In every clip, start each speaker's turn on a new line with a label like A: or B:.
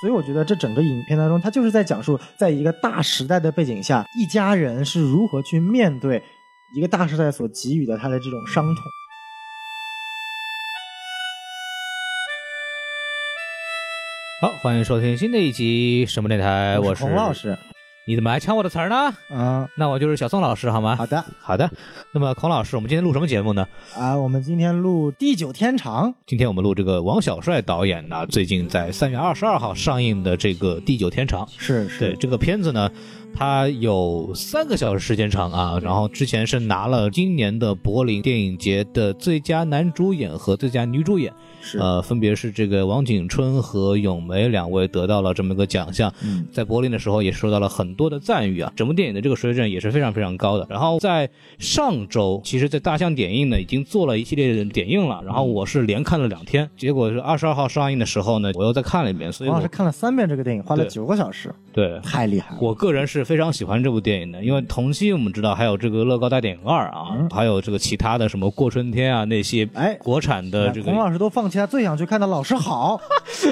A: 所以我觉得这整个影片当中，它就是在讲述，在一个大时代的背景下，一家人是如何去面对一个大时代所给予的他的这种伤痛。
B: 好，欢迎收听新的一集什么电台，我
A: 是洪老。师。
B: 你怎么还抢我的词儿呢？
A: 嗯，
B: 那我就是小宋老师，好吗？
A: 好的
B: 好的。那么孔老师，我们今天录什么节目呢？
A: 啊，我们今天录《地久天长》。
B: 今天我们录这个王小帅导演呢，最近在三月二十二号上映的这个《地久天长》。
A: 是是，
B: 对这个片子呢，它有三个小时时间长啊。然后之前是拿了今年的柏林电影节的最佳男主演和最佳女主演，
A: 是
B: 呃，分别是这个王景春和咏梅两位得到了这么一个奖项。
A: 嗯
B: 在柏林的时候也受到了很多的赞誉啊，整部电影的这个水准也是非常非常高的。然后在上周，其实，在大象点映呢已经做了一系列的点映了，然后我是连看了两天，结果是二十二号上映的时候呢，我又再看了一遍，所以我
A: 洪老师看了三遍这个电影，花了
B: 对
A: 九个小时，
B: 对
A: 太厉害了。
B: 我个人是非常喜欢这部电影的，因为同期我们知道还有这个乐高大电影二啊，还有这个其他的什么过春天啊那些
A: 哎
B: 国产的这个
A: 洪老师都放弃他最想去看的《老师好》，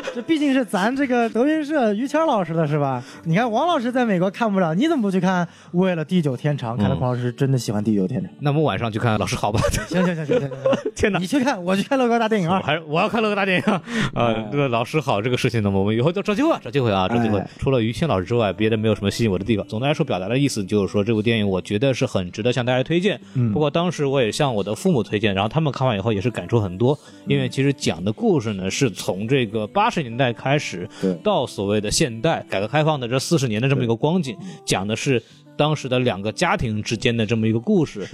A: 这毕竟是咱这个德云社于谦老师的是吧？你看王老师在美国看不了，你怎么不去看？为了地久天长，看来孔老师是真的喜欢地久天长。
B: 那我们晚上去看老师好吧？
A: 行行行行行 行，
B: 天哪
A: 你！去看，我去看乐高大电影二。
B: 我还是我要看乐高大电影 啊！
A: 哎
B: 这个老师好这个事情呢，我们以后就找机会啊，找机会啊，找机会
A: 哎。
B: 除了于谦老师之外，别的没有什么吸引我的地方。总的来说，表达的意思就是说，这部电影我觉得是很值得向大家推荐。
A: 嗯
B: 不过当时我也向我的父母推荐，然后他们看完以后也是感触很多，因为其实讲的故事呢是从这个八十年代开始
A: 对
B: 到所谓的现代改革开放的这四十年的这么一个光景，讲的是当时的两个家庭之间的这么一个故事。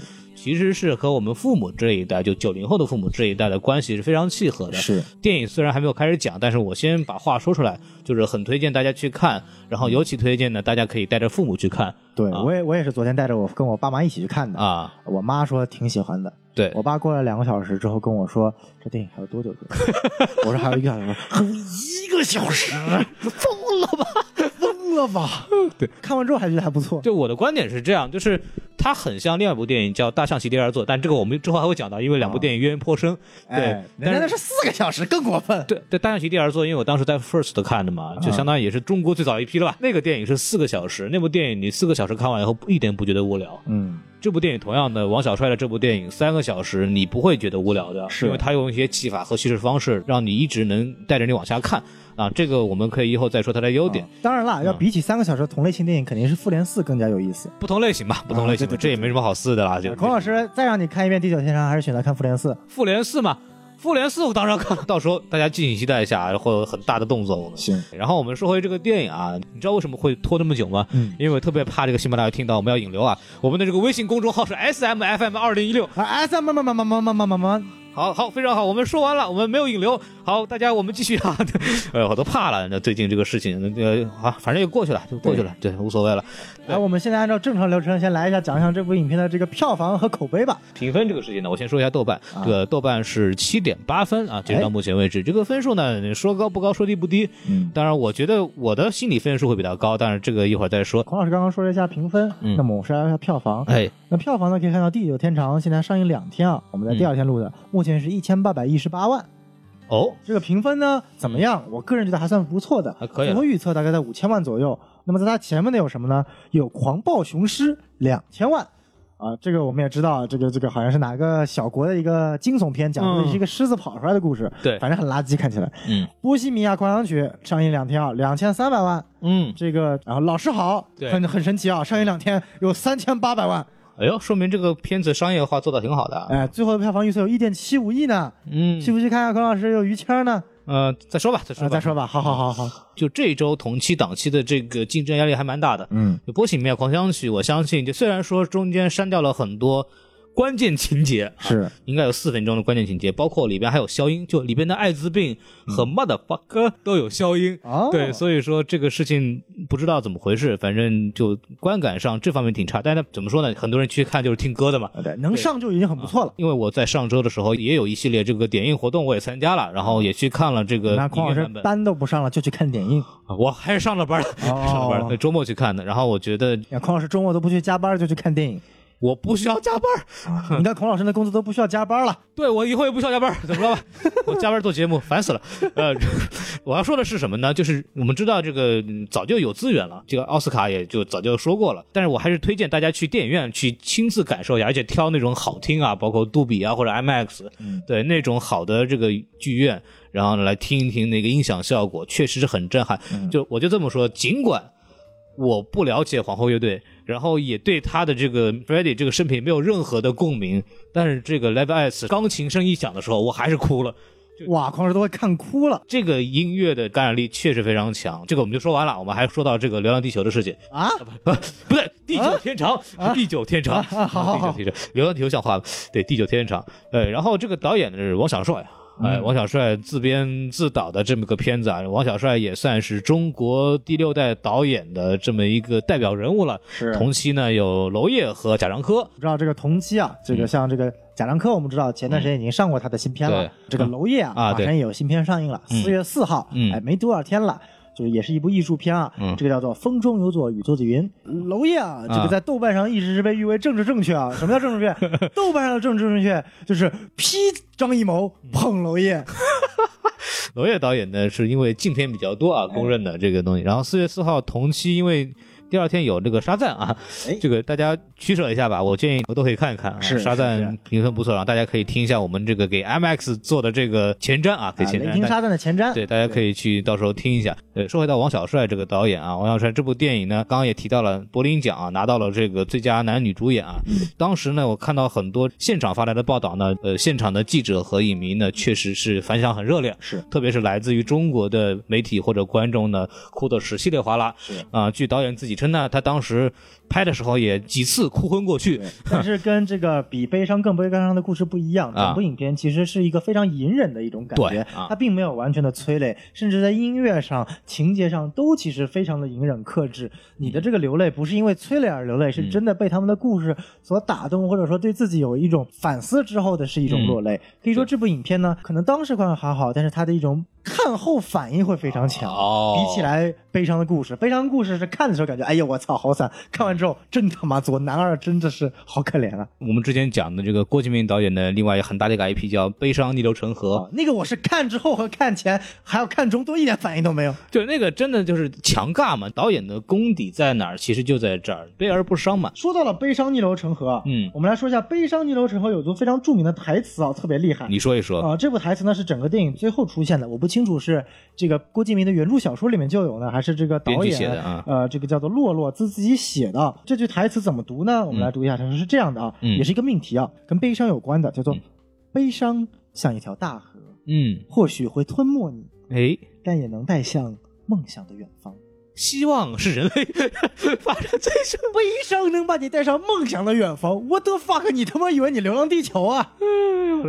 B: 其实是和我们父母这一代，就九零后的父母这一代的关系是非常契合的。
A: 是
B: 电影虽然还没有开始讲，但是我先把话说出来，就是很推荐大家去看，然后尤其推荐呢，大家可以带着父母去看
A: 对，
B: 啊
A: 我也我也是昨天带着我跟我爸妈一起去看的。
B: 啊。
A: 我妈说挺喜欢的，
B: 对，
A: 我爸过了两个小时之后跟我说，这电影还有多久？我说还有一个小时，还有一个小时，疯了吧？疯了吧？对，看完之后还觉得还不错。
B: 就我的观点是这样，就是它很像另外一部电影叫《大象席地而坐》，但这个我们之后还会讲到，因为两部电影渊源颇深。对但是
A: 家那是四个小时，更过分。
B: 对对，《大象席地而坐》，因为我当时在 First 看的嘛，就相当于也是中国最早一批了吧。那个电影是四个小时，那部电影你四个小时看完以后一点不觉得无聊。
A: 嗯，
B: 这部电影同样的，王小帅的这部电影三个小时你不会觉得无聊的，
A: 是
B: 因为他用一些技法和叙事方式让你一直能带着你往下看啊这个我们可以以后再说它的优点。
A: 当然了要比起三个小时同类型电影肯定是复联四更加有意思。
B: 不同类型吧不同类型的这也没什么好撕的啦就。
A: 孔老师再让你看一遍地久天长还是选择看复联四？
B: 复联四嘛复联四我当然看。到时候大家敬请期待一下啊会有很大的动作。我们
A: 行。
B: 然后我们说回这个电影啊你知道为什么会拖这么久吗？
A: 嗯。
B: 因为我特别怕这个新马大牙听到我们要引流啊。我们的这个微信公众号是 smfm 二零一六。
A: smm
B: 好好，非常好，我们说完了，我们没有引流。好，大家我们继续啊。哎呦，我都怕了，那最近这个事情，呃，啊，反正也过去了，就过去了，对，无所谓了。
A: 来，我们现在按照正常流程，先来一下讲一下这部影片的这个票房和口碑吧。
B: 评分这个事情呢，我先说一下豆瓣，
A: 啊
B: 这个豆瓣是七点八分啊，截止到目前为止，这个分数呢，你说高不高，说低不低。
A: 嗯，
B: 当然，我觉得我的心理分数会比较高，但是这个一会儿再说。
A: 孔老师刚刚说了一下评分，
B: 嗯
A: 那么我们说一下票房。
B: 哎，
A: 那票房呢，可以看到《地久天长》现在上映两天啊，我们在第二天录的，目前是一千八百一十八万。
B: 哦，
A: 这个评分呢怎么样？我个人觉得还算不错的，
B: 还可以
A: 我预测大概在五千万左右。那么在它前面的有什么呢？有《狂暴雄狮》两千万。啊，这个我们也知道，这个这个好像是哪个小国的一个惊悚片，讲的是一个狮子跑出来的故事，
B: 对
A: 反正很垃圾，看起来。
B: 嗯
A: 波西米亚狂想曲上映两天啊，两千三百万。
B: 嗯，
A: 这个，然后老师好，
B: 对
A: 很很神奇啊，上映两天有三千八百万，
B: 哎呦，说明这个片子商业化做的挺好的啊。
A: 哎，最后的票房预测有一点七五亿呢，
B: 嗯，
A: 去不去看啊？孔老师有于谦呢，
B: 呃，再说吧，再说
A: 再说吧，好好好好，
B: 就这一周同期档期的这个竞争压力还蛮大的。
A: 嗯，
B: 就《波西米亚狂想曲》，我相信，就虽然说中间删掉了很多关键情节，
A: 是
B: 应该有四分钟的关键情节，包括里边还有消音，就里边的艾滋病和 motherfucker 都有消音。
A: 哦，
B: 对，所以说这个事情不知道怎么回事，反正就观感上这方面挺差。但是怎么说呢？很多人去看就是听歌的嘛。
A: 啊对，能上就已经很不错了。
B: 因为我在上周的时候也有一系列这个点映活动，我也参加了，然后也去看了这个
A: 那孔老师。班都不上了，就去看点映。
B: 啊我还是上了班的，
A: 哦
B: 上了班的，对周末去看的。然后我觉得
A: 呀，孔老师周末都不去加班，就去看电影。
B: 我不需要加班儿，
A: 你看孔老师的工资都不需要加班了，
B: 对我以后也不需要加班儿，怎么了吧？我加班做节目烦死了。呃，我要说的是什么呢？就是我们知道这个嗯早就有资源了，这个奥斯卡也就早就说过了。但是我还是推荐大家去电影院去亲自感受一下，而且挑那种好听啊，包括杜比啊或者 IMAX，对那种好的这个剧院，然后来听一听那个音响效果，确实是很震撼。就我就这么说，尽管。我不了解皇后乐队，然后也对他的这个 Freddie 这个生平没有任何的共鸣，但是这个 Live Ice 钢琴声一响的时候，我还是哭了。
A: 哇，孔老师都快看哭了
B: 这个音乐的感染力确实非常强，这个我们就说完了。我们还说到这个《流浪地球》的事情，
A: 啊！
B: 不不对，地久天长，地久天长，
A: 好好好
B: 地久天长，流浪地球像话吗？对，地久天长。呃，然后这个导演呢是王小帅。哎，王小帅自编自导的这么个片子啊，王小帅也算是中国第六代导演的这么一个代表人物了。
A: 是。
B: 同期呢有娄烨和贾樟柯，
A: 不知道这个同期啊，这个像这个贾樟柯，我们知道前段时间已经上过他的新片了。
B: 对。
A: 这个娄烨啊，马上也有新片上映了，
B: 嗯。
A: 四月四号，
B: 嗯。
A: 哎，没多少天了。就是也是一部艺术片啊，
B: 嗯
A: 这个叫做《风中有朵雨做的云》。娄烨啊，这个在豆瓣上一直是被誉为政治正确啊。什么叫政治正确？豆瓣上的政治正确就是批张艺谋，捧娄烨。
B: 娄烨导演呢是因为禁片比较多啊，公认的这个东西。然后四月四号同期，因为第二天有这个沙赞啊
A: 哎，
B: 这个大家取舍一下吧，我建议都可以看一看啊。
A: 是是
B: 沙赞评分不错，然后大家可以听一下我们这个给 IMAX 做的这个前瞻啊，给
A: 啊
B: 前瞻。大
A: 雷霆沙赞的前瞻，
B: 对，大家可以去到时候听一下。呃，说回到王小帅这个导演啊，王小帅这部电影呢，刚刚也提到了柏林奖啊，拿到了这个最佳男女主演啊。当时呢，我看到很多现场发来的报道呢，呃，现场的记者和影迷呢，确实是反响很热烈，
A: 是
B: 特别是来自于中国的媒体或者观众呢，哭的是稀里哗啦。
A: 是
B: 啊、据导演自己称那，他当时拍的时候也几次哭昏过去。
A: 但是跟这个比悲伤更悲伤的故事不一样，
B: 啊
A: 整部影片其实是一个非常隐忍的一种感觉，
B: 啊
A: 它并没有完全的催泪，甚至在音乐上、情节上都其实非常的隐忍克制。你的这个流泪不是因为催泪而流泪，是真的被他们的故事所打动，或者说对自己有一种反思之后的是一种落泪。可以说这部影片呢，可能当时观还好，但是它的一种看后反应会非常强。
B: 哦
A: 比起来悲伤的故事，悲伤的故事是看的时候感觉，哎呀我操好惨，看完之后真他妈作，男二真的是好可怜啊。
B: 我们之前讲的这个郭敬明导演的另外很大的一个 IP 叫《悲伤逆流成河》，
A: 哦，那个我是看之后和看前还要看中都一点反应都没有。
B: 对，那个真的就是强尬嘛，导演的功底在哪儿？其实就在这儿，悲而不伤嘛。
A: 说到了悲伤逆流成河，
B: 嗯
A: 我们来说一下悲伤逆流成河有句非常著名的台词啊，特别厉害。
B: 你说一说，
A: 啊、这部台词呢是整个电影最后出现的，我不清楚是这个郭敬明的原著小说里面就有呢，还是这个导演
B: 写的啊
A: 呃，这个叫做洛洛自自己写的。这句台词怎么读呢？我们来读一下，它是这样的啊，
B: 嗯
A: 也是一个命题啊，跟悲伤有关的，叫做、悲伤像一条大河，
B: 嗯，
A: 或许会吞没你，
B: 哎，
A: 但也能带向梦想的远方。
B: 希望是人类 发展最深。
A: 悲伤能把你带上梦想的远方。What the fuck？你他妈以为你《流浪地球》啊？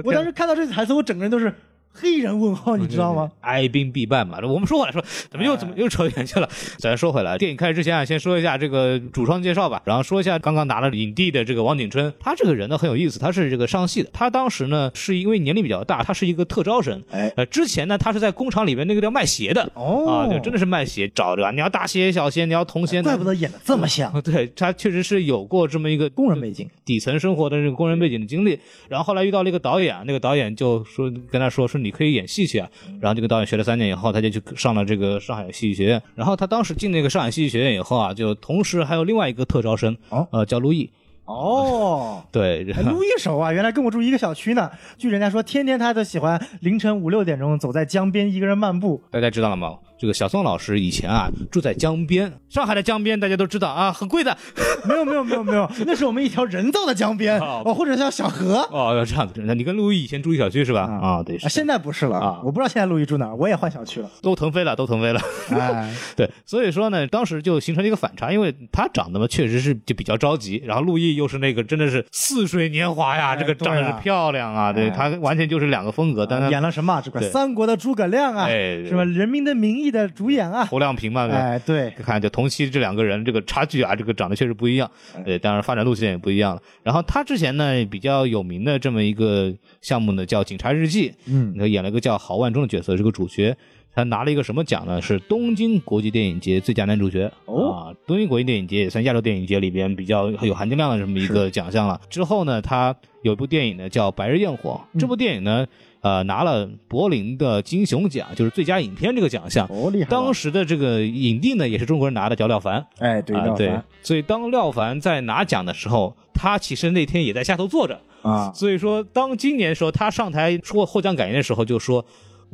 A: 我当时看到这句台词，我整个人都是黑人问号，你知道吗？
B: 哀兵必败嘛，我们说回来说，怎么又怎么又扯远去了？咱说回来，电影开始之前啊，先说一下这个主创介绍吧，然后说一下刚刚拿了影帝的这个王景春，他这个人呢很有意思，他是这个上戏的，他当时呢是因为年龄比较大，他是一个特招生，
A: 哎。
B: 呃，之前呢他是在工厂里面那个叫卖鞋的，
A: 哦。
B: 啊，对，真的是卖鞋，找着啊，你要大鞋小鞋，你要童鞋，
A: 怪不得演的这么像。
B: 啊，对他确实是有过这么一个
A: 工人背景，
B: 底层生活的这个工人背景的经历，然后后来遇到了一个导演，那个导演就说跟他说说你可以演戏去啊，然后这个导演学了三年以后，他就去上了这个上海戏剧学院，然后他当时进那个上海戏剧学院以后啊，就同时还有另外一个特招生，
A: 哦
B: 呃，叫陆毅，
A: 哦。
B: 对，
A: 哎陆毅手啊，原来跟我住一个小区呢。据人家说，天天他都喜欢凌晨五六点钟走在江边，一个人漫步。
B: 大家知道了吗？这个小宋老师以前啊住在江边，上海的江边大家都知道啊，很贵的。
A: 没有没有没有没有，那是我们一条人造的江边
B: 哦
A: 哦，或者叫小河。
B: 哦，要这样子，那你跟陆毅以前住一小区是吧？啊，对，
A: 啊，现在不是了
B: 啊
A: 我不知道现在陆毅住哪儿，我也换小区了。
B: 都腾飞了，都腾飞了。
A: 哎，
B: 对，所以说呢，当时就形成了一个反差，因为他长得嘛确实是就比较着急，然后陆毅又是那个真的是似水年华呀，
A: 哎
B: 这个长得是漂亮啊，对
A: 哎
B: 他完全就是两个风格，但他
A: 演了什么？这个三国的诸葛亮啊，
B: 哎
A: 什么人民的名义的主演啊。
B: 侯亮平嘛，对？
A: 哎，对，
B: 看就同期这两个人这个差距啊，这个长得确实不一样，对，当然发展路线也不一样了。然后他之前呢比较有名的这么一个项目呢叫《警察日记》，
A: 嗯，
B: 他演了一个叫郝万忠的角色，是个主角。他拿了一个什么奖呢？是东京国际电影节最佳男主角。
A: 哦
B: 啊，东京国际电影节也算亚洲电影节里边比较有含金量的这么一个奖项了。之后呢，他有一部电影呢叫《白日焰火》，
A: 嗯
B: 这部电影呢，呃，拿了柏林的金熊奖，就是最佳影片这个奖项。
A: 哦，厉害。
B: 当时的这个影帝呢，也是中国人拿的，叫廖凡。
A: 哎，对，
B: 啊，对所以当廖凡在拿奖的时候，他其实那天也在下头坐着。
A: 啊，
B: 所以说，当今年的时候他上台说获奖感言的时候，就说。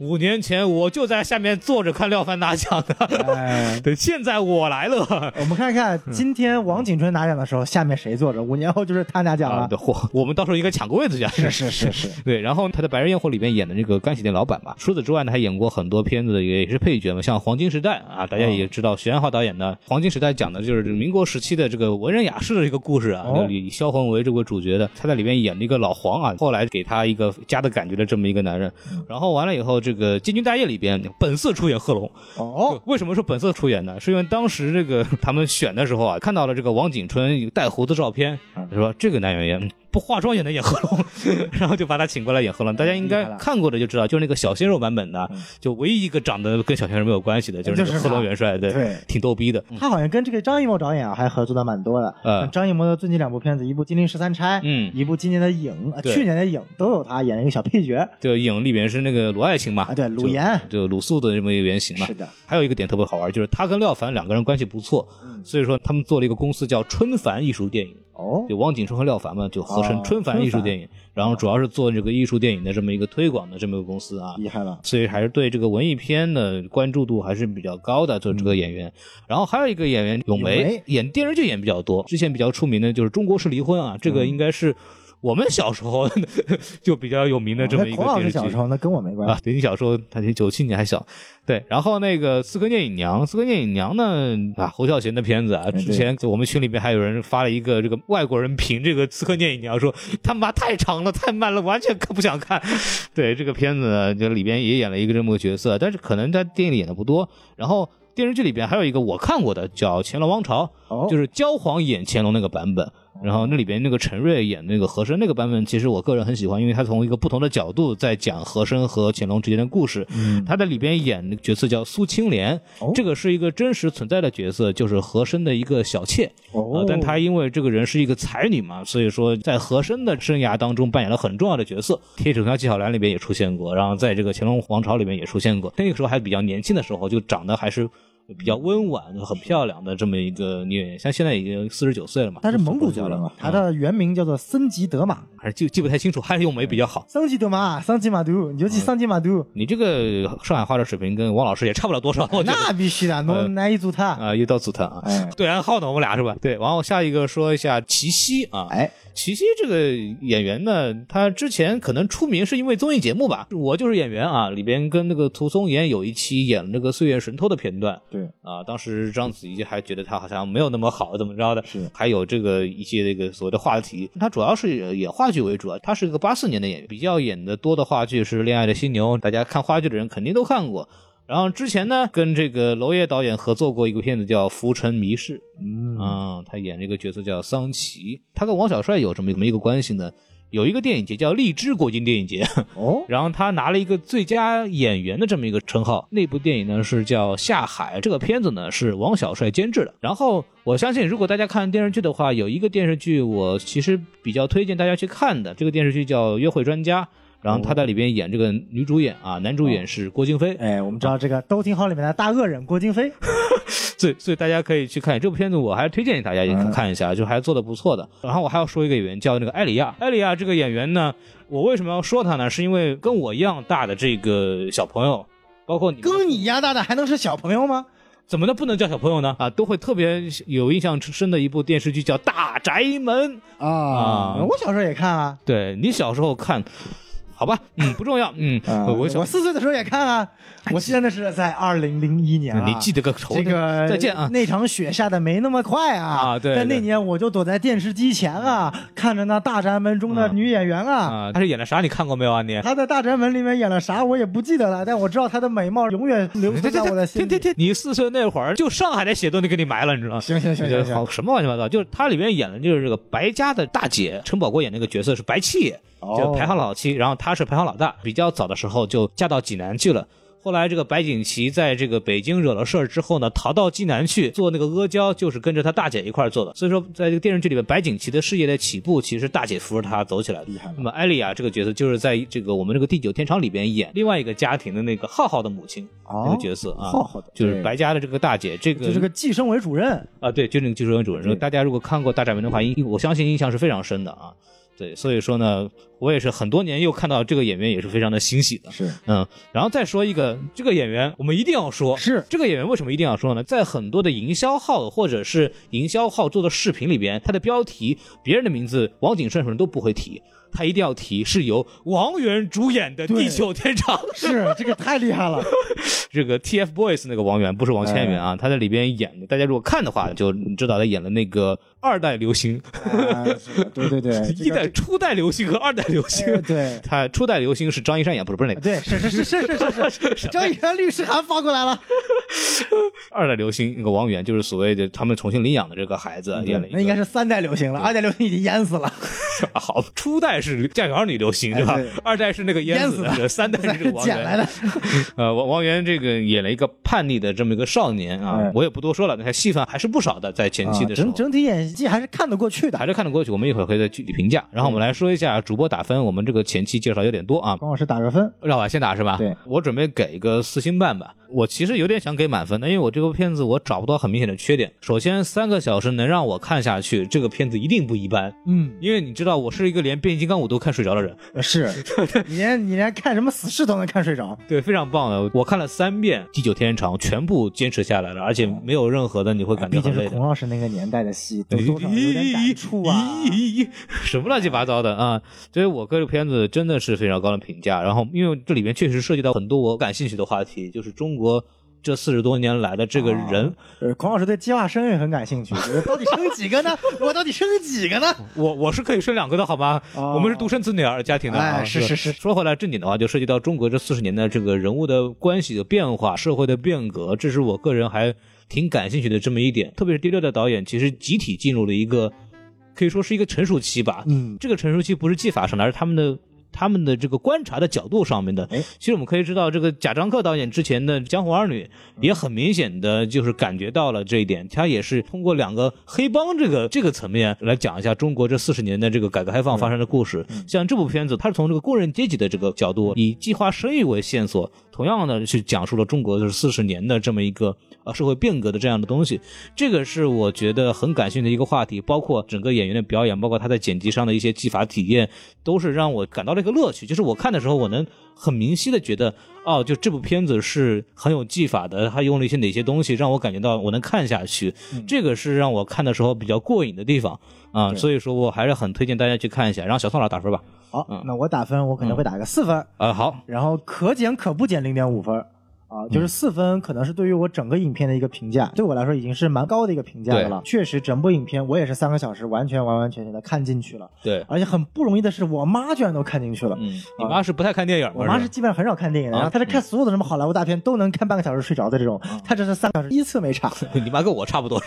B: 五年前我就在下面坐着看廖凡拿奖的，
A: 哎，
B: 对，现在我来了。
A: 我们看看
B: 嗯
A: 今天王景春拿奖的时候，下面谁坐着？五年后就是他拿奖
B: 啊，
A: 了。
B: 对，嚯，我们到时候应该抢个位子去。
A: 是是是是，
B: 对，然后他在《白日焰火》里面演的这个干洗店老板吧，除此之外呢，还演过很多片子，也是配角嘛，像《黄金时代》啊，大家也知道，徐安浩导演的《黄金时代》讲的就是民国时期的这个文人雅士的一个故事啊，
A: 哦
B: 就以萧红为这个主角的，他在里面演了一个老黄啊，后来给他一个家的感觉的这么一个男人，然后完了以后，这个《建军大业》里边本色出演贺龙，
A: 哦，
B: 为什么说本色出演呢？是因为当时这个 他们选的时候啊，看到了这个王景春有带胡子照片，
A: 他
B: 说这个男演员不化妆也能演贺龙，然后就把他请过来演贺龙。大家应该看过的就知道，就是那个小鲜肉版本的，就唯一一个长得跟小鲜肉没有关系的，就是贺龙元帅，对，
A: 对
B: 挺逗逼的。
A: 他好像跟这个张艺谋导演啊还合作的蛮多的。
B: 呃
A: 张艺谋的最近两部片子，一部《金陵十三钗》，
B: 嗯
A: 一部今年的《影》，去年的《影》都有他演了一个小配角。
B: 对影里面是那个鲁爱卿嘛，
A: 啊对鲁岩
B: 就鲁肃的这么一个原型嘛。
A: 是的，
B: 还有一个点特别好玩，就是他跟廖凡两个人关系不错，
A: 嗯
B: 所以说他们做了一个公司叫春凡艺术电影。
A: 哦，
B: 就汪景春和廖凡嘛，就合成
A: 哦
B: 春凡艺术电影，然后主要是做这个艺术电影的这么一个推广的这么一个公司啊。
A: 厉害了。
B: 所以还是对这个文艺片的关注度还是比较高的，就这个演员。然后还有一个演员咏梅，演电视剧演比较多，之前比较出名的就是《中国式离婚》啊，这个应该是我们小时候 就比较有名的这么一个电视剧
A: 师小时。候那跟我没关系。，
B: 啊对你小时候，他九七年还小，对。然后那个《刺客聂隐娘》，《刺客聂隐娘》呢，啊，侯孝贤的片子啊，之前就我们群里面还有人发了一个这个外国人评这个《刺客聂隐娘》，说他妈太长了，太慢了，完全看不想看。对这个片子呢，就里边也演了一个这么个角色，但是可能在电影里演的不多。然后电视剧里边还有一个我看过的叫《乾隆王朝》，
A: 哦，
B: 就是焦黄演乾隆那个版本，然后那里边那个陈瑞演那个和珅那个版本，其实我个人很喜欢，因为他从一个不同的角度在讲和珅和乾隆之间的故事。
A: 嗯，
B: 他在里边演的角色叫苏青莲，
A: 哦
B: 这个是一个真实存在的角色，就是和珅的一个小妾。
A: 哦
B: 呃，但他因为这个人是一个才女嘛，所以说在和珅的生涯当中扮演了很重要的角色。《铁齿铜牙纪晓岚》里边也出现过，然后在这个乾隆王朝里面也出现过。那个时候还比较年轻的时候，就长得还是比较温婉、很漂亮的这么一个女演员。像现在已经四十九岁了嘛，
A: 她是蒙古族人嘛，她的原名叫做森吉德玛。
B: 还是记记不太清楚，还是用梅比较好。
A: 桑吉德玛，桑吉马都，尤其桑吉马都，
B: 你这个上海话的水平跟王老师也差不了多少，我
A: 那必须的，
B: 呃
A: 侬难以组他。
B: 啊，又到组他啊。
A: 哎
B: 对暗号呢，我们俩是吧？对，然后下一个说一下齐溪啊，
A: 哎，
B: 齐溪这个演员呢，他之前可能出名是因为综艺节目吧，《我就是演员》啊，里边跟那个涂松岩有一期演了那个《岁月神偷》的片段
A: 对，
B: 啊，当时章子怡还觉得他好像没有那么好，怎么着的，
A: 是
B: 还有这个一些这个所谓的话题，他主要是演话剧为主啊，他是一个八四年的演员，比较演的多的话剧是《恋爱的犀牛》，大家看话剧的人肯定都看过。然后之前呢，跟这个娄烨导演合作过一个片子叫《浮沉迷事》，
A: 嗯，
B: 啊、他演这个角色叫桑奇，他跟王小帅有这么一个关系呢？有一个电影节叫荔枝国际电影节，
A: 哦，
B: 然后他拿了一个最佳演员的这么一个称号。那部电影呢是叫《下海》，这个片子呢是王小帅监制的。然后我相信，如果大家看电视剧的话，有一个电视剧我其实比较推荐大家去看的，这个电视剧叫《约会专家》。然后他在里边演这个女主演啊，男主演是郭京飞，
A: 哎，我们知道这个都挺好里面的大恶人郭京飞，
B: 所以所以大家可以去看这部片子，我还是推荐给大家去看一下，就还做的不错的。然后我还要说一个演员叫那个艾里亚，艾里亚这个演员呢，我为什么要说他呢？是因为跟我一样大的这个小朋友，包括你
A: 跟你一样大的还能是小朋友吗？
B: 怎么能不能叫小朋友呢？啊，都会特别有印象深的一部电视剧叫《大宅门》。
A: 啊，我小时候也看啊，
B: 对你小时候看。好吧，嗯，不重要，嗯，
A: 啊
B: 我
A: 我四岁的时候也看啊，我现在是在二零零一年啊，
B: 你记得个头，
A: 这个
B: 再见啊。
A: 那场雪下的没那么快啊
B: 啊对
A: 但那年我就躲在电视机前啊，看着那大宅门中的女演员啊。
B: 啊，他是演的啥？你看过没有啊？你？
A: 她在大宅门里面演了啥我也不记得了，但我知道她的美貌永远留存在我的心里。
B: 天天天，你四岁那会儿，就上海的血都得给你埋了，你知道吗？
A: 行行行行行
B: 好，什么乱七八糟？就是她里面演的就是这个白家的大姐，陈宝国演那个角色是白七爷，
A: 哦
B: 就排行老七，然后她是排行老大，比较早的时候就嫁到济南去了。后来这个白景琦在这个北京惹了事儿之后呢，逃到济南去做那个阿胶，就是跟着他大姐一块儿做的。所以说，在这个电视剧里面，白景琦的事业的起步，其实大姐扶着他走起来的。
A: 厉害
B: 那么艾丽亚这个角色，就是在这个我们这个第九天长里边演另外一个家庭的那个浩浩的母亲、
A: 哦
B: 那个角色啊，
A: 浩浩的
B: 就是白家的这个大姐，这个
A: 就是个计生委主任，
B: 啊，对，就那个计生委主任。大家如果看过《大宅门》的话，印我相信印象是非常深的啊。对，所以说呢，我也是很多年又看到这个演员，也是非常的欣喜的。
A: 是
B: 嗯，然后再说一个，这个演员我们一定要说，
A: 是
B: 这个演员为什么一定要说呢？在很多的营销号或者是营销号做的视频里边，他的标题别人的名字王景顺什么都不会提，他一定要提是由王源主演的《地久天长》。
A: 是这个太厉害了，
B: 这个 TFBOYS 那个王源不是王千源啊，他在里边演的，大家如果看的话，就知道他演了那个二代流星、
A: 对对对，这个
B: 一代初代流星和二代流星。
A: 哎对。
B: 他初代流星是张一山演，不是不是那个
A: 对，是是是是是是是，张一山律师函发过来了，
B: 二代流星那个王源，就是所谓的他们重新领养的这个孩子演了一个。
A: 那应该是三代流星了，二代流星已经淹死了，
B: 好，初代是酱园女流星对吧？二代是那个淹死
A: 的
B: 三代是王
A: 捡来的
B: 源。呃，王王源这个演了一个叛逆的这么一个少年啊
A: 哎，
B: 我也不多说了，那他戏份还是不少的，在前期的时候
A: 整。整体演技还是看得过去的。
B: 还是看得过去，我们一会儿可以再具体评价。然后我们来说一下主播打分，我们这个前期介绍有点多啊，
A: 关老师打个分，
B: 让我先打是吧？
A: 对，
B: 我准备给一个四星半吧。我其实有点想给满分的，因为我这部片子我找不到很明显的缺点。首先，三个小时能让我看下去，这个片子一定不一般。
A: 嗯，
B: 因为你知道，我是一个连变形金刚我都看睡着的人，
A: 是 你连你连看什么死侍都能看睡着，
B: 对，非常棒的。我看了三遍《地久天长》，全部坚持下来了，而且没有任何的你会感觉
A: 毕竟
B: 很累的
A: 是孔。老师那个年代的戏，都多少有点感触啊。
B: 咦，什么乱七八糟的啊！所以我对这个片子真的是非常高的评价。然后，因为这里面确实涉及到很多我感兴趣的话题，就是中国这四十多年来的这个人，
A: 呃，孔老师对计划生育很感兴趣，我到底生几个呢？我到底生几个呢？
B: 我我是可以生两个的好吗？
A: 哦
B: 我们是独生子女儿家庭的啊。
A: 哎是是是
B: 说回来正经的话，就涉及到中国这四十年的这个人物的关系的变化、社会的变革，这是我个人还挺感兴趣的这么一点。特别是第六代导演，其实集体进入了一个可以说是一个成熟期吧。
A: 嗯，
B: 这个成熟期不是技法上的，而是他们的。他们的这个观察的角度上面的，
A: 哎。
B: 其实我们可以知道，这个贾樟柯导演之前的《江湖儿女》也很明显的就是感觉到了这一点，他也是通过两个黑帮这个这个层面来讲一下中国这四十年的这个改革开放发生的故事。像这部片子，它是从这个工人阶级的这个角度，以计划生育为线索，同样的是讲述了中国就是四十年的这么一个呃社会变革的这样的东西。这个是我觉得很感兴趣的一个话题，包括整个演员的表演，包括他在剪辑上的一些技法体验，都是让我感到了一个乐趣。就是我看的时候，我能很明晰的觉得，哦，就这部片子是很有技法的，他用了一些哪些东西让我感觉到我能看下去，这个是让我看的时候比较过瘾的地方啊。
A: 对
B: 所以说我还是很推荐大家去看一下。然后小宋老师打分吧。
A: 好，那我打分我可能会打个四分，
B: 啊，好，
A: 然后可减可不减零点五分。啊，就是四分，可能是对于我整个影片的一个评价，对我来说已经是蛮高的一个评价的了。确实，整部影片我也是三个小时完全完完全全的看进去了，
B: 对，
A: 而且很不容易的是，我妈居然都看进去了。
B: 嗯，你妈是不太看电影的，
A: 我妈是基本上很少看电影的，
B: 啊
A: 然后她是看所有的什么好莱坞大片都能看半个小时睡着的这种，她这是三个小时一次没差。
B: 你妈跟我差不多。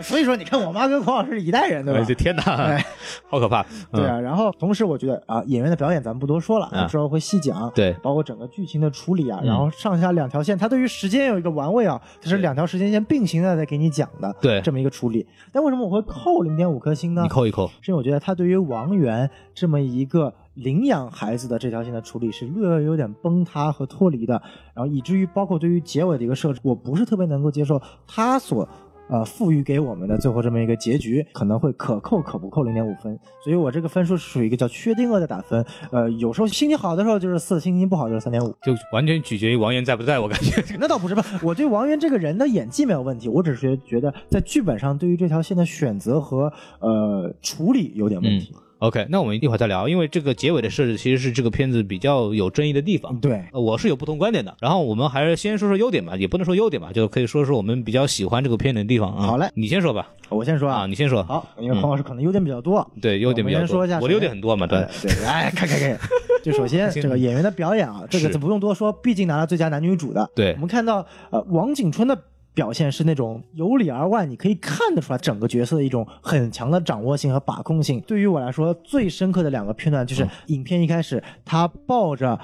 A: 所以说，你看我妈跟孔老师是一代人，对吧
B: 哎？天哪
A: 哎，
B: 好可怕。
A: 对啊，然后同时我觉得啊，演员的表演咱们不多说了，
B: 啊
A: 之后会细讲。
B: 对
A: 包括整个剧情的处理啊，
B: 嗯
A: 然后上下两条线，它对于时间有一个玩味啊，它是两条时间线并行的在给你讲的，
B: 对
A: 这么一个处理。但为什么我会扣零点五颗星呢
B: 你？扣一扣。
A: 是因为我觉得他对于王源这么一个领养孩子的这条线的处理是略微有点崩塌和脱离的，然后以至于包括对于结尾的一个设置，我不是特别能够接受他所。呃，赋予给我们的最后这么一个结局，可能会可扣可不扣零点五分，所以我这个分数是属于一个叫薛定谔的打分。呃，有时候心情好的时候就是四，心情不好就是三点五。
B: 就完全取决于王源在不在，我感觉。
A: 那倒不是吧，我对王源这个人的演技没有问题，我只是觉得在剧本上对于这条线的选择和呃处理有点问题。
B: OK，那我们一会儿再聊，因为这个结尾的设置其实是这个片子比较有争议的地方。
A: 对，
B: 呃我是有不同观点的。然后我们还是先说说优点吧，也不能说优点吧，就可以说说我们比较喜欢这个片子的地方啊。
A: 好嘞
B: 你先说吧。
A: 我先说
B: 啊，你先说。
A: 好，因为黄老师可能优点比较多，
B: 对，优点比较多。
A: 我先说一下
B: 我的优点很多嘛，对
A: 对。对，哎，看看看，就首先这个演员的表演啊，这个
B: 是
A: 不用多说，毕竟拿了最佳男女主的。
B: 对
A: 我们看到呃王景春的。表现是那种由里而外，你可以看得出来整个角色的一种很强的掌握性和把控性。对于我来说，最深刻的两个片段就是影片一开始他抱着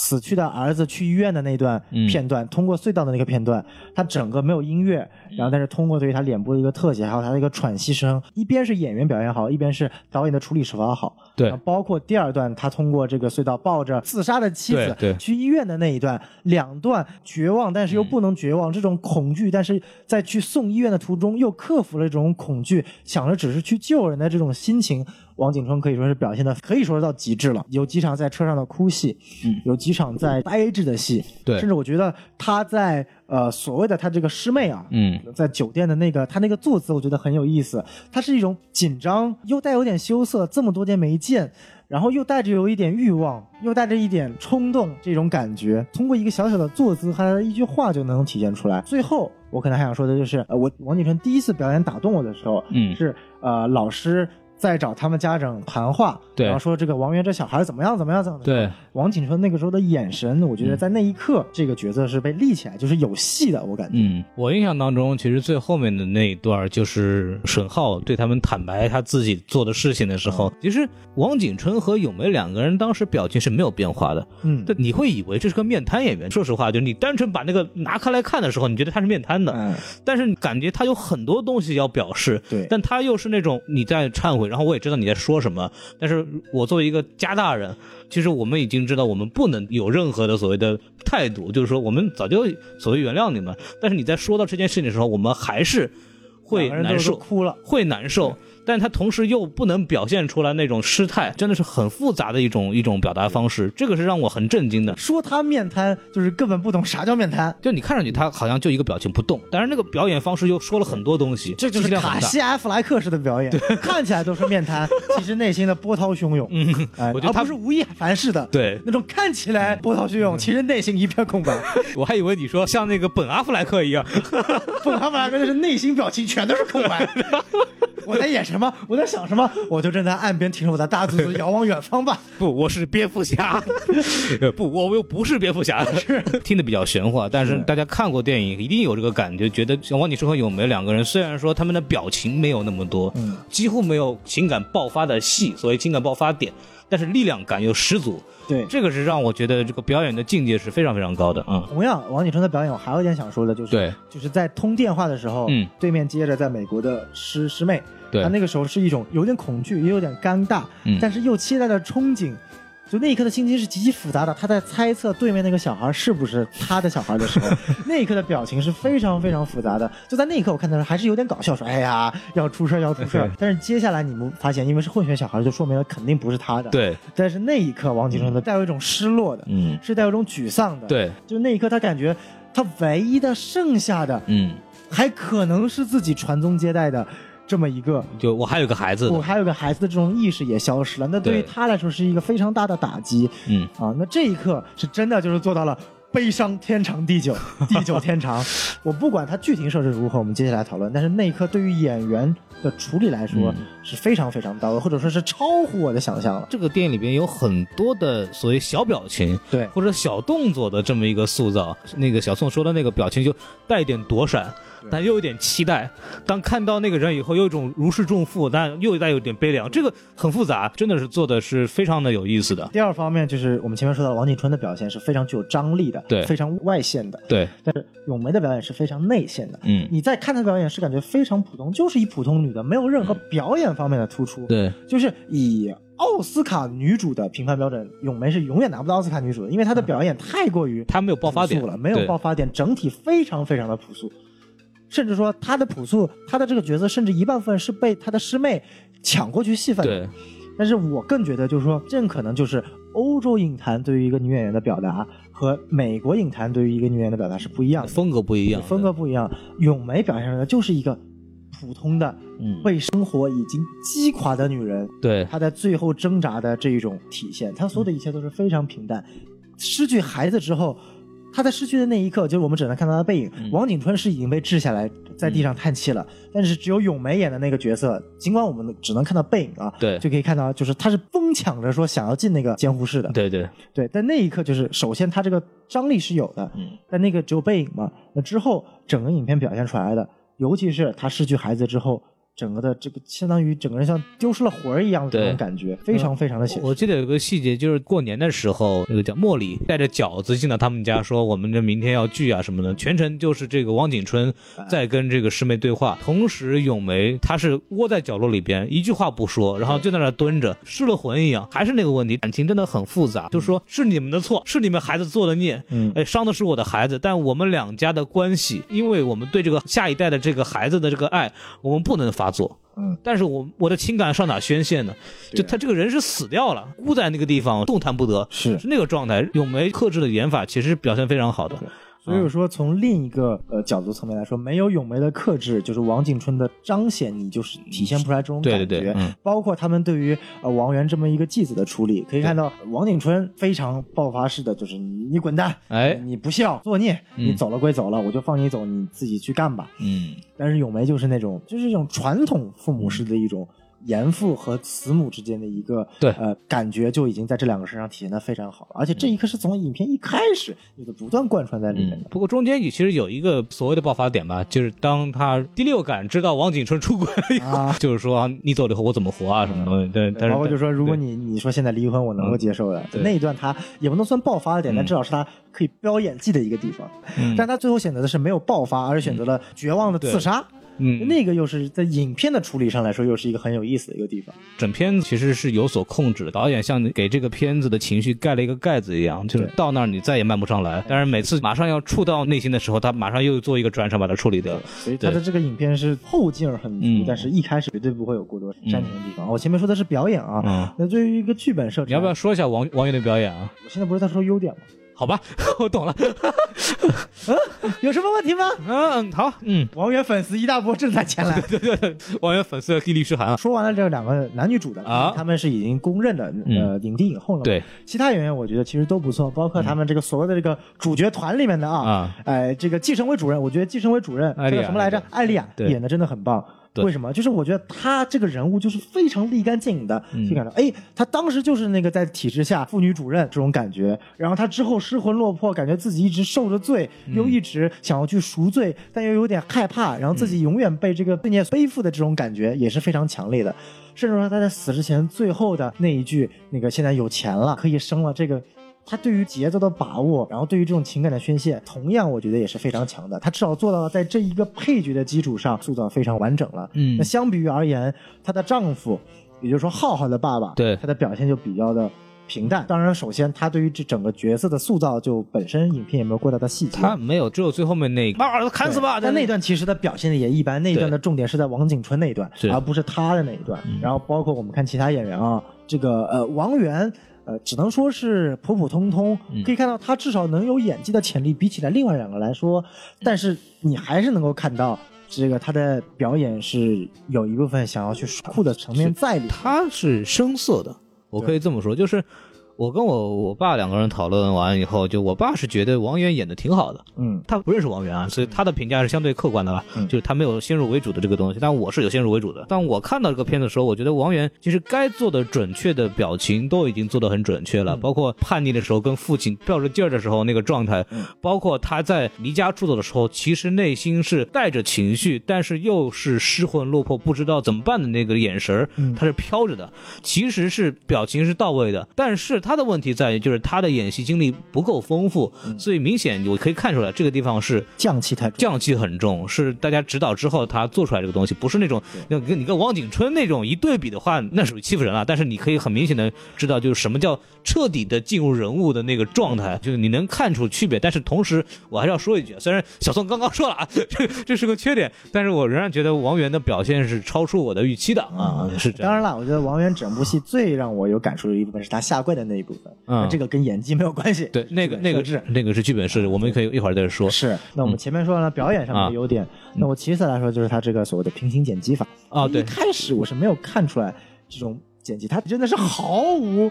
A: 死去的儿子去医院的那段片段，通过隧道的那个片段，他整个没有音乐，然后但是通过对于他脸部的一个特写，还有他的一个喘息声，一边是演员表现好，一边是导演的处理手法好。
B: 对。
A: 包括第二段，他通过这个隧道抱着自杀的妻子去医院的那一段，两段绝望但是又不能绝望，这种恐惧，但是在去送医院的途中又克服了这种恐惧，想着只是去救人的这种心情，王景春可以说是表现的可以说是到极致了。有几场在车上的哭戏，
B: 嗯，
A: 有几场在呆滞的戏，
B: 对
A: 甚至我觉得他在呃所谓的他这个师妹啊，
B: 嗯，
A: 在酒店的那个他那个坐姿，我觉得很有意思。他是一种紧张，又带有点羞涩，这么多年没见，然后又带着有一点欲望，又带着一点冲动，这种感觉，通过一个小小的坐姿和他的一句话就能体现出来。最后，我可能还想说的就是，呃，我王景春第一次表演打动我的时候，
B: 嗯
A: 是呃老师。在找他们家长谈话，
B: 对
A: 然后说这个王源这小孩怎么样怎么样怎么样。
B: 对，
A: 王景春那个时候的眼神，我觉得在那一刻，这个角色是被立起来，就是有戏的，我感觉。
B: 嗯，我印象当中，其实最后面的那一段就是沈浩对他们坦白他自己做的事情的时候，其实王景春和咏梅两个人当时表情是没有变化的。
A: 嗯，
B: 对，你会以为这是个面瘫演员。说实话，就是你单纯把那个拿开来看的时候，你觉得他是面瘫的，
A: 嗯，
B: 但是你感觉他有很多东西要表示。
A: 对
B: 但他又是那种你在忏悔，然后我也知道你在说什么，但是我作为一个加大人，其实我们已经知道我们不能有任何的所谓的态度，就是说我们早就所谓原谅你们，但是你在说到这件事情的时候，我们还是会难受，
A: 哭了。
B: 会难受。但他同时又不能表现出来那种失态，真的是很复杂的一种一种表达方式，这个是让我很震惊的。
A: 说他面瘫，就是根本不懂啥叫面瘫。
B: 就你看上去他好像就一个表情不动，但是那个表演方式又说了很多东西，
A: 这就是卡西埃弗莱克式的表演，看起来都是面瘫，其实内心的波涛汹涌。嗯，哎，
B: 我觉得他
A: 不是吴亦凡式的，
B: 对
A: 那种看起来波涛汹涌，其实内心一片空白。
B: 我还以为你说像那个本阿弗莱克一样，
A: 本阿弗莱克就是内心表情全都是空白。我在演什么？我在想什么？我就站在岸边挺着我的大肚子，遥望远方吧。
B: 不，我是蝙蝠侠，呃不，我又不是蝙蝠侠，是听的比较玄乎，但是大家看过电影一定有这个感觉，觉得像王景春和咏梅两个人，虽然说他们的表情没有那么多，
A: 嗯，
B: 几乎没有情感爆发的戏，所谓情感爆发点，但是力量感又十足，
A: 对，
B: 这个是让我觉得这个表演的境界是非常非常高的，嗯，
A: 同样，王景春的表演，我还有一点想说的，就是
B: 对，
A: 就是在通电话的时候，
B: 嗯，
A: 对面接着在美国的师师妹，
B: 对
A: 他那个时候是一种有点恐惧，也有点尴尬，
B: 嗯
A: 但是又期待着憧憬。就那一刻的心情是极其复杂的，他在猜测对面那个小孩是不是他的小孩的时候，那一刻的表情是非常非常复杂的。就在那一刻，我看到还是有点搞笑，说：“哎呀，要出事儿要出事儿。”但是接下来你们发现，因为是混血小孩，就说明了肯定不是他的。。
B: 对，
A: 但是那一刻，王景春的带有一种失落的，
B: 嗯，
A: 是带有一种沮丧的。，
B: 对，
A: 就那一刻，他感觉他唯一的剩下的，
B: 嗯，
A: 还可能是自己传宗接代的这么一个。
B: 就我还有个孩子，
A: 我还有个孩子的这种意识也消失了，那对于他来说是一个非常大的打击
B: 嗯，
A: 啊！那这一刻是真的就是做到了悲伤天长地久，地久天长。我不管他剧情设置如何，我们接下来讨论。但是那一刻对于演员的处理来说
B: 嗯
A: 是非常非常到位，或者说是超乎我的想象了。
B: 这个电影里边有很多的所谓小表情，
A: 对，
B: 或者小动作的这么一个塑造。那个小宋说的那个表情就带一点躲闪，但又有点期待。当看到那个人以后，有一种如释重负，但又带有点悲凉。这个很复杂，真的是做的是非常的有意思的。
A: 第二方面就是我们前面说到王景春的表现是非常具有张力的，
B: 对
A: 非常外显的。
B: 对，
A: 但是咏梅的表演是非常内线的。
B: 嗯，
A: 你在看她表演是感觉非常普通，就是一普通女的，没有任何表演方面的突出。，
B: 对，
A: 就是以奥斯卡女主的评判标准，咏梅是永远拿不到奥斯卡女主的，因为她的表演太过于
B: 她没有爆发点
A: 了，没有爆发点，整体非常非常的朴素。甚至说她的朴素，她的这个角色，甚至一半部分是被她的师妹抢过去戏份的。
B: 对，
A: 但是我更觉得，就是说，这可能就是欧洲影坛对于一个女演员的表达和美国影坛对于一个女演员的表达是不一样的，
B: 风格不一样，
A: 风格不一样。咏梅表现出来就是一个普通的
B: 嗯，
A: 被生活已经击垮的女人，
B: 对，
A: 她在最后挣扎的这一种体现，她所有的一切都是非常平淡。失去孩子之后，她在失去的那一刻，就是我们只能看到她的背影。
B: 嗯
A: 王景春是已经被治下来，在地上叹气了，但是只有咏梅演的那个角色，尽管我们只能看到背影啊，
B: 对
A: 就可以看到，就是她是疯抢着说想要进那个监护室的，
B: 对对，
A: 对，但那一刻就是，首先她这个张力是有的，
B: 嗯，
A: 但那个只有背影嘛。那之后整个影片表现出来的，尤其是他失去孩子之后，整个的这个相当于整个人像丢失了魂儿一样的这种感觉，非常非常的写实。
B: 我记得有个细节，就是过年的时候，那个叫茉莉带着饺子进到他们家，说我们这明天要聚啊什么的，全程就是这个汪景春在跟这个师妹对话，同时咏梅她是窝在角落里边，一句话不说，然后就在那蹲着，失了魂一样，还是那个问题，感情真的很复杂，就说是你们的错，是你们孩子做的孽，
A: 嗯
B: 哎，伤的是我的孩子，但我们两家的关系，因为我们对这个下一代的这个孩子的这个爱，我们不能发作。
A: 嗯，
B: 但是我我的情感上哪宣泄呢？就他这个人是死掉了，孤在那个地方，动弹不得，
A: 是
B: 是那个状态。咏梅克制的演法其实表现非常好的。
A: 所以说，从另一个呃角度层面来说，没有咏梅的克制，就是王景春的彰显，你就是体现不出来这种感觉。
B: 对对对嗯
A: 包括他们对于呃王源这么一个继子的处理，可以看到王景春非常爆发式的，就是你你滚蛋，
B: 哎
A: 你不孝作孽，
B: 嗯
A: 你走了归走了，我就放你走，你自己去干吧。
B: 嗯，
A: 但是咏梅就是那种，就是一种传统父母式的一种严父和慈母之间的一个
B: 对
A: 呃感觉，就已经在这两个身上体现的非常好了。而且这一刻是从影片一开始你就不断贯穿在里面的。
B: 不过中间也其实有一个所谓的爆发点吧，就是当他第六感知道王景春出轨了以后，
A: 啊
B: 就是说啊你走了以后我怎么活啊什么东西。对，但是
A: 包括就说，如果你你说现在离婚，我能够接受的，
B: 对
A: 那一段他也不能算爆发的点，但至少是他可以飙演技的一个地方。
B: 嗯
A: 但他最后选择的是没有爆发，而是选择了绝望的自杀。
B: 嗯，
A: 那个又是在影片的处理上来说，又是一个很有意思的一个地方。
B: 整片其实是有所控制的，导演像给这个片子的情绪盖了一个盖子一样，就是到那儿你再也漫不上来。但是每次马上要触到内心的时候，他马上又做一个转场把它处理掉。
A: 所以他的这个影片是后劲儿很足，
B: 嗯
A: 但是一开始绝对不会有过多煽情的地方。我前面说的是表演啊，
B: 嗯
A: 那对于一个剧本设置，
B: 你要不要？说一下王王源的表演啊？
A: 我现在不是在说优点吗？
B: 好吧，我懂了。
A: 有什么问题吗？
B: 嗯，好，嗯，
A: 王源粉丝一大波正在前来对对。
B: 王源粉丝的地律师函啊。
A: 说完了这两个男女主的
B: 啊
A: 他们是已经公认的呃影帝影后了。
B: 对，
A: 其他演员我觉得其实都不错，包括他们这个所谓的这个主角团里面的啊，
B: 啊
A: 哎，这个季承委主任，我觉得季承委主任叫什么来着？艾丽亚
B: 对
A: 演的真的很棒。
B: 对。
A: 为什么？就是我觉得他这个人物就是非常立竿见影的，
B: 嗯。
A: 就感到哎，他当时就是那个在体制下妇女主任这种感觉，然后他之后失魂落魄，感觉自己一直受着罪，
B: 嗯。
A: 又一直想要去赎罪，但又有点害怕，然后自己永远被这个罪孽背负的这种感觉也是非常强烈的。甚至说他在死之前最后的那一句，那个现在有钱了，可以生了，这个他对于节奏的把握，然后对于这种情感的宣泄，同样我觉得也是非常强的。他至少做到了在这一个配角的基础上塑造非常完整了。
B: 嗯
A: 那相比于而言，她的丈夫，也就是说浩浩的爸爸，
B: 对
A: 他的表现就比较的。平淡，当然，首先他对于这整个角色的塑造，就本身影片也没有过大的细节。
B: 他没有，只有最后面那个把儿子砍死吧。
A: 但那段其实他表现的也一般，那一段的重点是在王景春那一段，而不是他的那一段。然后包括我们看其他演员啊，这个呃王源。呃，只能说是普普通通，可以看到他至少能有演技的潜力，比起来另外两个来说，但是你还是能够看到这个他的表演是有一部分想要去耍酷的层面在里面。
B: 他是生涩的，我可以这么说，就是我跟我我爸两个人讨论完以后，就我爸是觉得王源演的挺好的，
A: 嗯，
B: 他不认识王源啊，所以他的评价是相对客观的吧，
A: 嗯
B: 就是他没有先入为主的这个东西，但我是有先入为主的。但我看到这个片子的时候，我觉得王源其实该做的准确的表情都已经做得很准确了，包括叛逆的时候跟父亲吊着劲儿的时候那个状态，包括他在离家出走的时候，其实内心是带着情绪，但是又是失魂落魄，不知道怎么办的那个眼神儿，他是飘着的，其实是表情是到位的，但是他的问题在于就是他的演戏经历不够丰富，所以明显我可以看出来这个地方是
A: 匠气太重。
B: 匠气很重，是大家指导之后他做出来这个东西，不是那种那跟你跟王景春那种一对比的话，那属于欺负人了。但是你可以很明显的知道，就是什么叫彻底的进入人物的那个状态，就是你能看出区别。但是同时，我还是要说一句，虽然小宋刚刚说了啊，这 这是个缺点，但是我仍然觉得王源的表现是超出我的预期的啊，是这样。
A: 当然了，我觉得王源整部戏最让我有感触的一部分是他下跪的那一部分，
B: 嗯
A: 那这个跟演技没有关系。
B: 对，那个那个
A: 剧本设置
B: 那个是剧本设置，我们可以一会儿再说。
A: 是，那我们前面说完了表演上面的优点，那我其次来说就是它这个所谓的平行剪辑法。
B: 啊，对
A: 一，开始我是没有看出来这种剪辑，他真的是毫无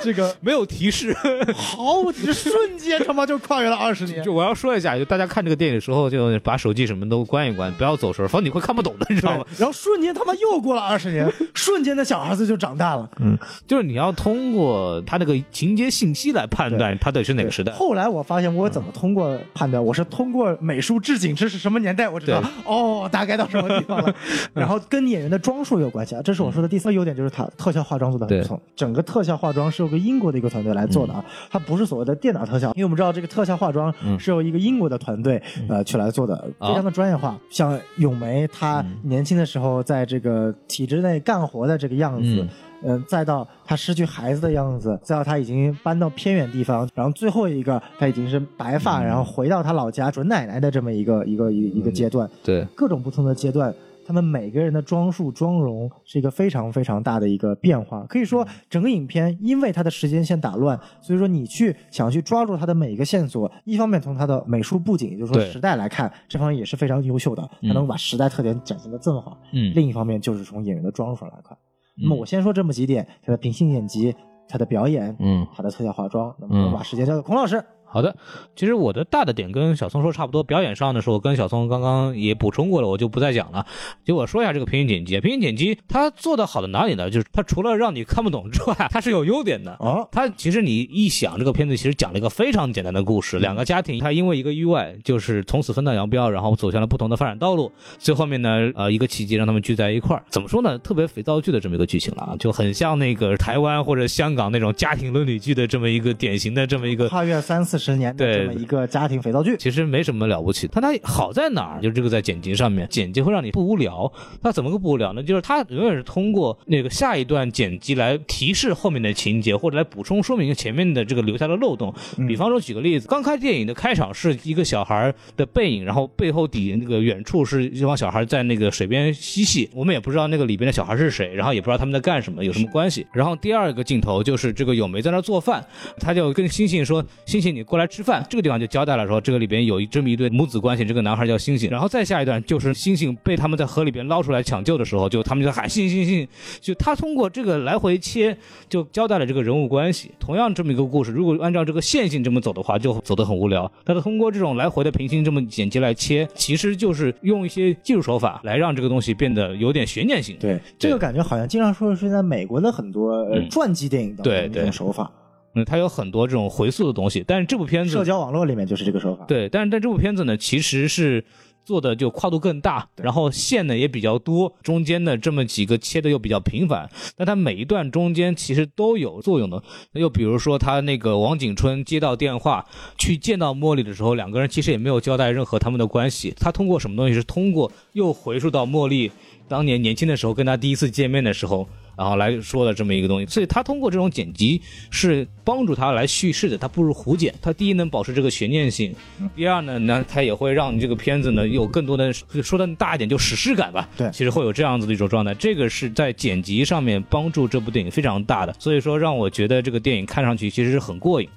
A: 这个
B: 没有提示。
A: 毫无，提示瞬间他妈就跨越了二十年。
B: 就我要说一下，就大家看这个电影的时候，就把手机什么都关一关，不要走神儿，否则你会看不懂的，你知道吗？
A: 然后瞬间他妈又过了二十年，瞬间的小孩子就长大了。
B: 嗯就是你要通过他那个情节信息来判断他到底是哪个时代。
A: 后来我发现我怎么通过判断，我是通过美术置景这是什么年代，我知道哦，大概到什么地方了。然后跟演员的装束有关系啊，这是我说的第三个优点，就是它特效化妆做的很不错。整个特效化妆是由个英国的一个团队来做的啊，它不是所谓的电脑特效，因为我们知道这个特效化妆是由一个英国的团队呃去来做的，非常的专业化。像咏梅她年轻的时候在这个体制内干活的这个样子。
B: 嗯。
A: 嗯，再到她失去孩子的样子，再到她已经搬到偏远地方，然后最后一个她已经是白发，然后回到她老家准奶奶的这么一个一个一个一个阶段，
B: 对，
A: 各种不同的阶段，他们每个人的装束妆容是一个非常非常大的一个变化。可以说，整个影片因为它的时间线打乱，所以说你去想去抓住它的每一个线索，一方面从它的美术布景，也就是说时代来看，这方面也是非常优秀的，它能把时代特点展现的这么好。
B: 嗯
A: 另一方面就是从演员的装束上来看。那么我先说这么几点：它的平行剪辑、它的表演、
B: 嗯，
A: 它的特效化妆。那么我把时间交给孔老师。
B: 好的，其实我的大的点跟小松说差不多，表演上的时候跟小松刚刚也补充过了，我就不再讲了。就我说一下这个平行剪辑，平行剪辑它做的好的哪里呢？就是它除了让你看不懂之外，它是有优点的。
A: 哦，
B: 它其实你一想，这个片子其实讲了一个非常简单的故事，两个家庭，他因为一个意外，就是从此分道扬镳，然后走向了不同的发展道路。最后面呢，呃，一个奇迹让他们聚在一块儿。怎么说呢？特别肥皂剧的这么一个剧情了啊，就很像那个台湾或者香港那种家庭伦理剧的这么一个典型的这么一个
A: 跨越三四十年的
B: 对
A: 这么一个家庭肥皂剧。
B: 其实没什么了不起，但它好在哪儿？就是这个在剪辑上面，剪辑会让你不无聊。它怎么个不无聊呢？就是它永远是通过那个下一段剪辑来提示后面的情节，或者来补充说明前面的这个留下的漏洞。比方说，举个例子，刚开电影的开场是一个小孩的背影，然后背后底那个远处是一帮小孩在那个水边嬉戏，我们也不知道那个里边的小孩是谁，然后也不知道他们在干什么，有什么关系。然后第二个镜头就是这个咏梅在那做饭，他就跟星星说：“星星，你过来吃饭。”这个地方就交代了说，这个里边有一这么一对母子关系，这个男孩叫星星。然后再下一段就是星星被他们在河里边捞出来抢救的时候，就他们就喊星星星星，就他通过这个来回切，就交代了这个人物关系。同样这么一个故事，如果按照这个线性这么走的话，就走得很无聊。但是通过这种来回的平行这么剪辑来切，其实就是用一些技术手法来让这个东西变得有点悬念性。
A: 对，这个感觉好像经常说是在美国的很多传记电影当中
B: 对对
A: 种手法，
B: 嗯，它有很多这种回溯的东西，但是这部片子
A: 社交网络里面就是这个说法。
B: 对，但是但这部片子呢，其实是做的就跨度更大，然后线呢也比较多，中间的这么几个切的又比较频繁，但它每一段中间其实都有作用的。那又比如说他那个王景春接到电话去见到茉莉的时候，两个人其实也没有交代任何他们的关系，他通过什么东西是通过又回溯到茉莉当年年轻的时候跟他第一次见面的时候。然后来说的这么一个东西，所以他通过这种剪辑是帮助他来叙事的，他不如胡剪。他第一能保持这个悬念性，第二呢，那他也会让你这个片子呢有更多的说的大一点就史诗感吧。
A: 对
B: 其实会有这样子的一种状态，这个是在剪辑上面帮助这部电影非常大的，所以说让我觉得这个电影看上去其实是很过瘾。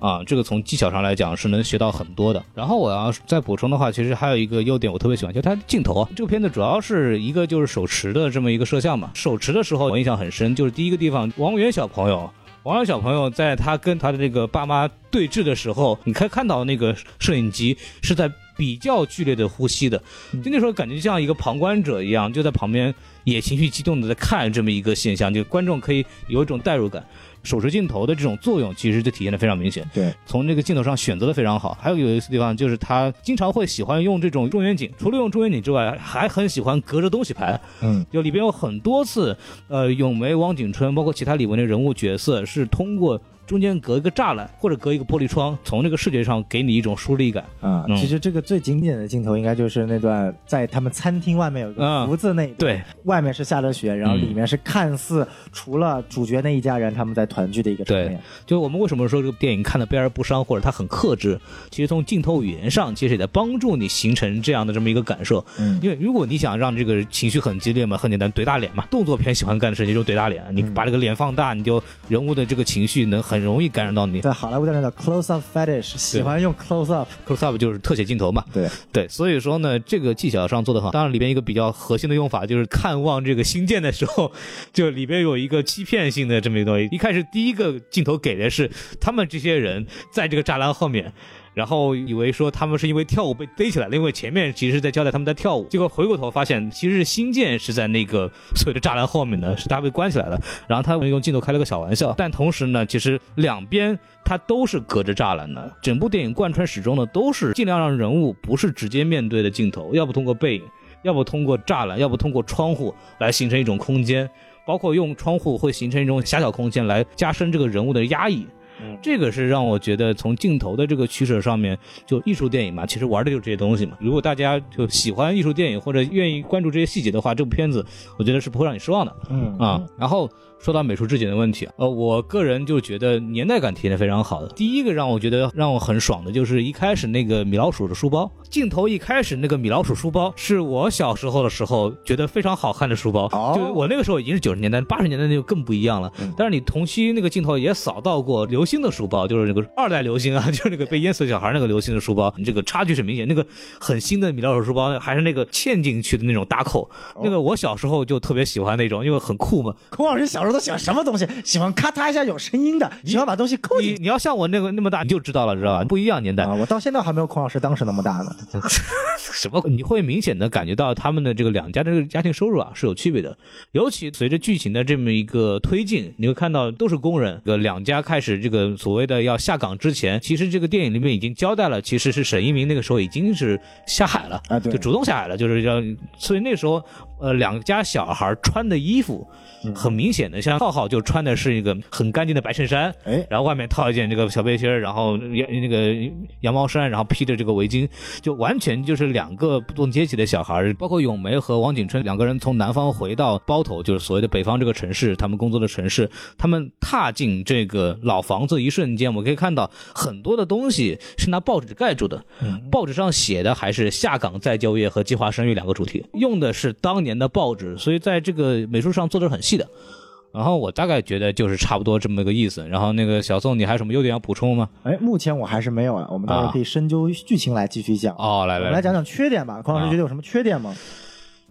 B: 啊，这个从技巧上来讲是能学到很多的。然后我要再补充的话，其实还有一个优点我特别喜欢，就是它的镜头啊。这个片子主要是一个就是手持的这么一个摄像嘛，手持的时候我印象很深，就是第一个地方，王源小朋友。王源小朋友在他跟他的这个爸妈对峙的时候，你可以看到那个摄影机是在比较剧烈的呼吸的，就那时候感觉像一个旁观者一样，就在旁边也情绪激动的在看这么一个现象，就观众可以有一种代入感。手持镜头的这种作用，其实就体现的非常明显。
A: 对，
B: 从这个镜头上选择的非常好。还有有意思的地方就是他经常会喜欢用这种中远景，除了用中远景之外，还很喜欢隔着东西拍。
A: 嗯，
B: 就里边有很多次，呃，咏梅、汪景春，包括其他里面的人物角色，是通过中间隔一个栅栏或者隔一个玻璃窗，从这个视觉上给你一种疏离感。
A: 啊，
B: 嗯
A: 其实这个最经典的镜头应该就是那段在他们餐厅外面有个
B: 嗯
A: 福字那一段，
B: 对，
A: 外面是下着雪，然后
B: 嗯
A: 里面是看似除了主角那一家人他们在团聚的一个场
B: 对
A: 面。
B: 就我们为什么说这个电影看的悲而不伤，或者它很克制，其实从镜头语言上，其实也在帮助你形成这样的这么一个感受。
A: 嗯，
B: 因为如果你想让这个情绪很激烈嘛，很简单，怼大脸嘛。动作片喜欢干的事情就怼大脸，你把这个脸放大，你就人物的这个情绪能很很容易感染到你。
A: 在好莱坞叫那个 close up fetish，喜欢用 close up。
B: close up 就是特写镜头嘛，
A: 对，
B: 对，所以说呢，这个技巧上做得好。当然，里边一个比较核心的用法就是看望这个星舰的时候，就里边有一个欺骗性的这么一个东西。一开始第一个镜头给的是他们这些人在这个栅栏后面。然后以为说他们是因为跳舞被逮起来了，因为前面其实是在交代他们在跳舞，结果回过头发现其实是星舰是在那个所谓的栅栏后面的，是他被关起来了。然后他们用镜头开了个小玩笑，但同时呢，其实两边它都是隔着栅栏的。整部电影贯穿始终呢，都是尽量让人物不是直接面对的镜头，要不通过背影，要不通过栅栏，要不通过窗户来形成一种空间，包括用窗户会形成一种狭小空间来加深这个人物的压抑。这个是让我觉得从镜头的这个取舍上面，就艺术电影嘛，其实玩的就是这些东西嘛。如果大家就喜欢艺术电影或者愿意关注这些细节的话，这部片子我觉得是不会让你失望的。
A: 嗯
B: 啊，然后说到美术质检的问题，呃，我个人就觉得年代感体现的非常好的。第一个让我觉得让我很爽的就是一开始那个米老鼠的书包，镜头一开始那个米老鼠书包是我小时候的时候觉得非常好看的书包，
A: 哦
B: 就我那个时候已经是九十年代，八十年代那就更不一样了。但是你同期那个镜头也扫到过流星的书包，就是那个二代流星啊，就是那个被淹死小孩那个流星的书包，你这个差距是明显。那个很新的米老鼠书包还是那个嵌进去的那种搭扣，那个我小时候就特别喜欢那种，因为很酷嘛。
A: 孔老师小时候都喜欢什么东西？喜欢咔嗒一下有声音的，喜欢把东西扣进去。
B: 你你要像我那个那么大，你就知道了，知道吧？不一样年代。
A: 啊，我到现在还没有孔老师当时那么大呢。
B: 什么？你会明显的感觉到他们的这个两家的这个家庭收入啊是有区别的，尤其随着剧情的这么一个推进，你会看到都是工人，这个两家开始这个所谓的要下岗之前，其实这个电影里面已经交代了，其实是沈一鸣那个时候已经是下海了，就主动下海了，就是要，所以那时候呃两家小孩穿的衣服。很明显的，像浩浩就穿的是一个很干净的白衬衫，
A: 哎。
B: 然后外面套一件这个小背心儿，然后羊那个羊毛衫，然后披着这个围巾，就完全就是两个不同阶级的小孩儿，包括咏梅和王景春两个人从南方回到包头，就是所谓的北方这个城市，他们工作的城市，他们踏进这个老房子一瞬间，我们可以看到很多的东西是拿报纸盖住的，报纸上写的还是下岗再就业和计划生育两个主题，用的是当年的报纸，所以在这个美术上做的很细的。然后我大概觉得就是差不多这么个意思。然后那个小宋，你还有什么优点要补充吗？
A: 哎，目前我还是没有啊，我们到时候可以深究剧情来继续讲。
B: 哦，来来
A: 我们来讲讲缺点吧。孔老师觉得有什么缺点吗？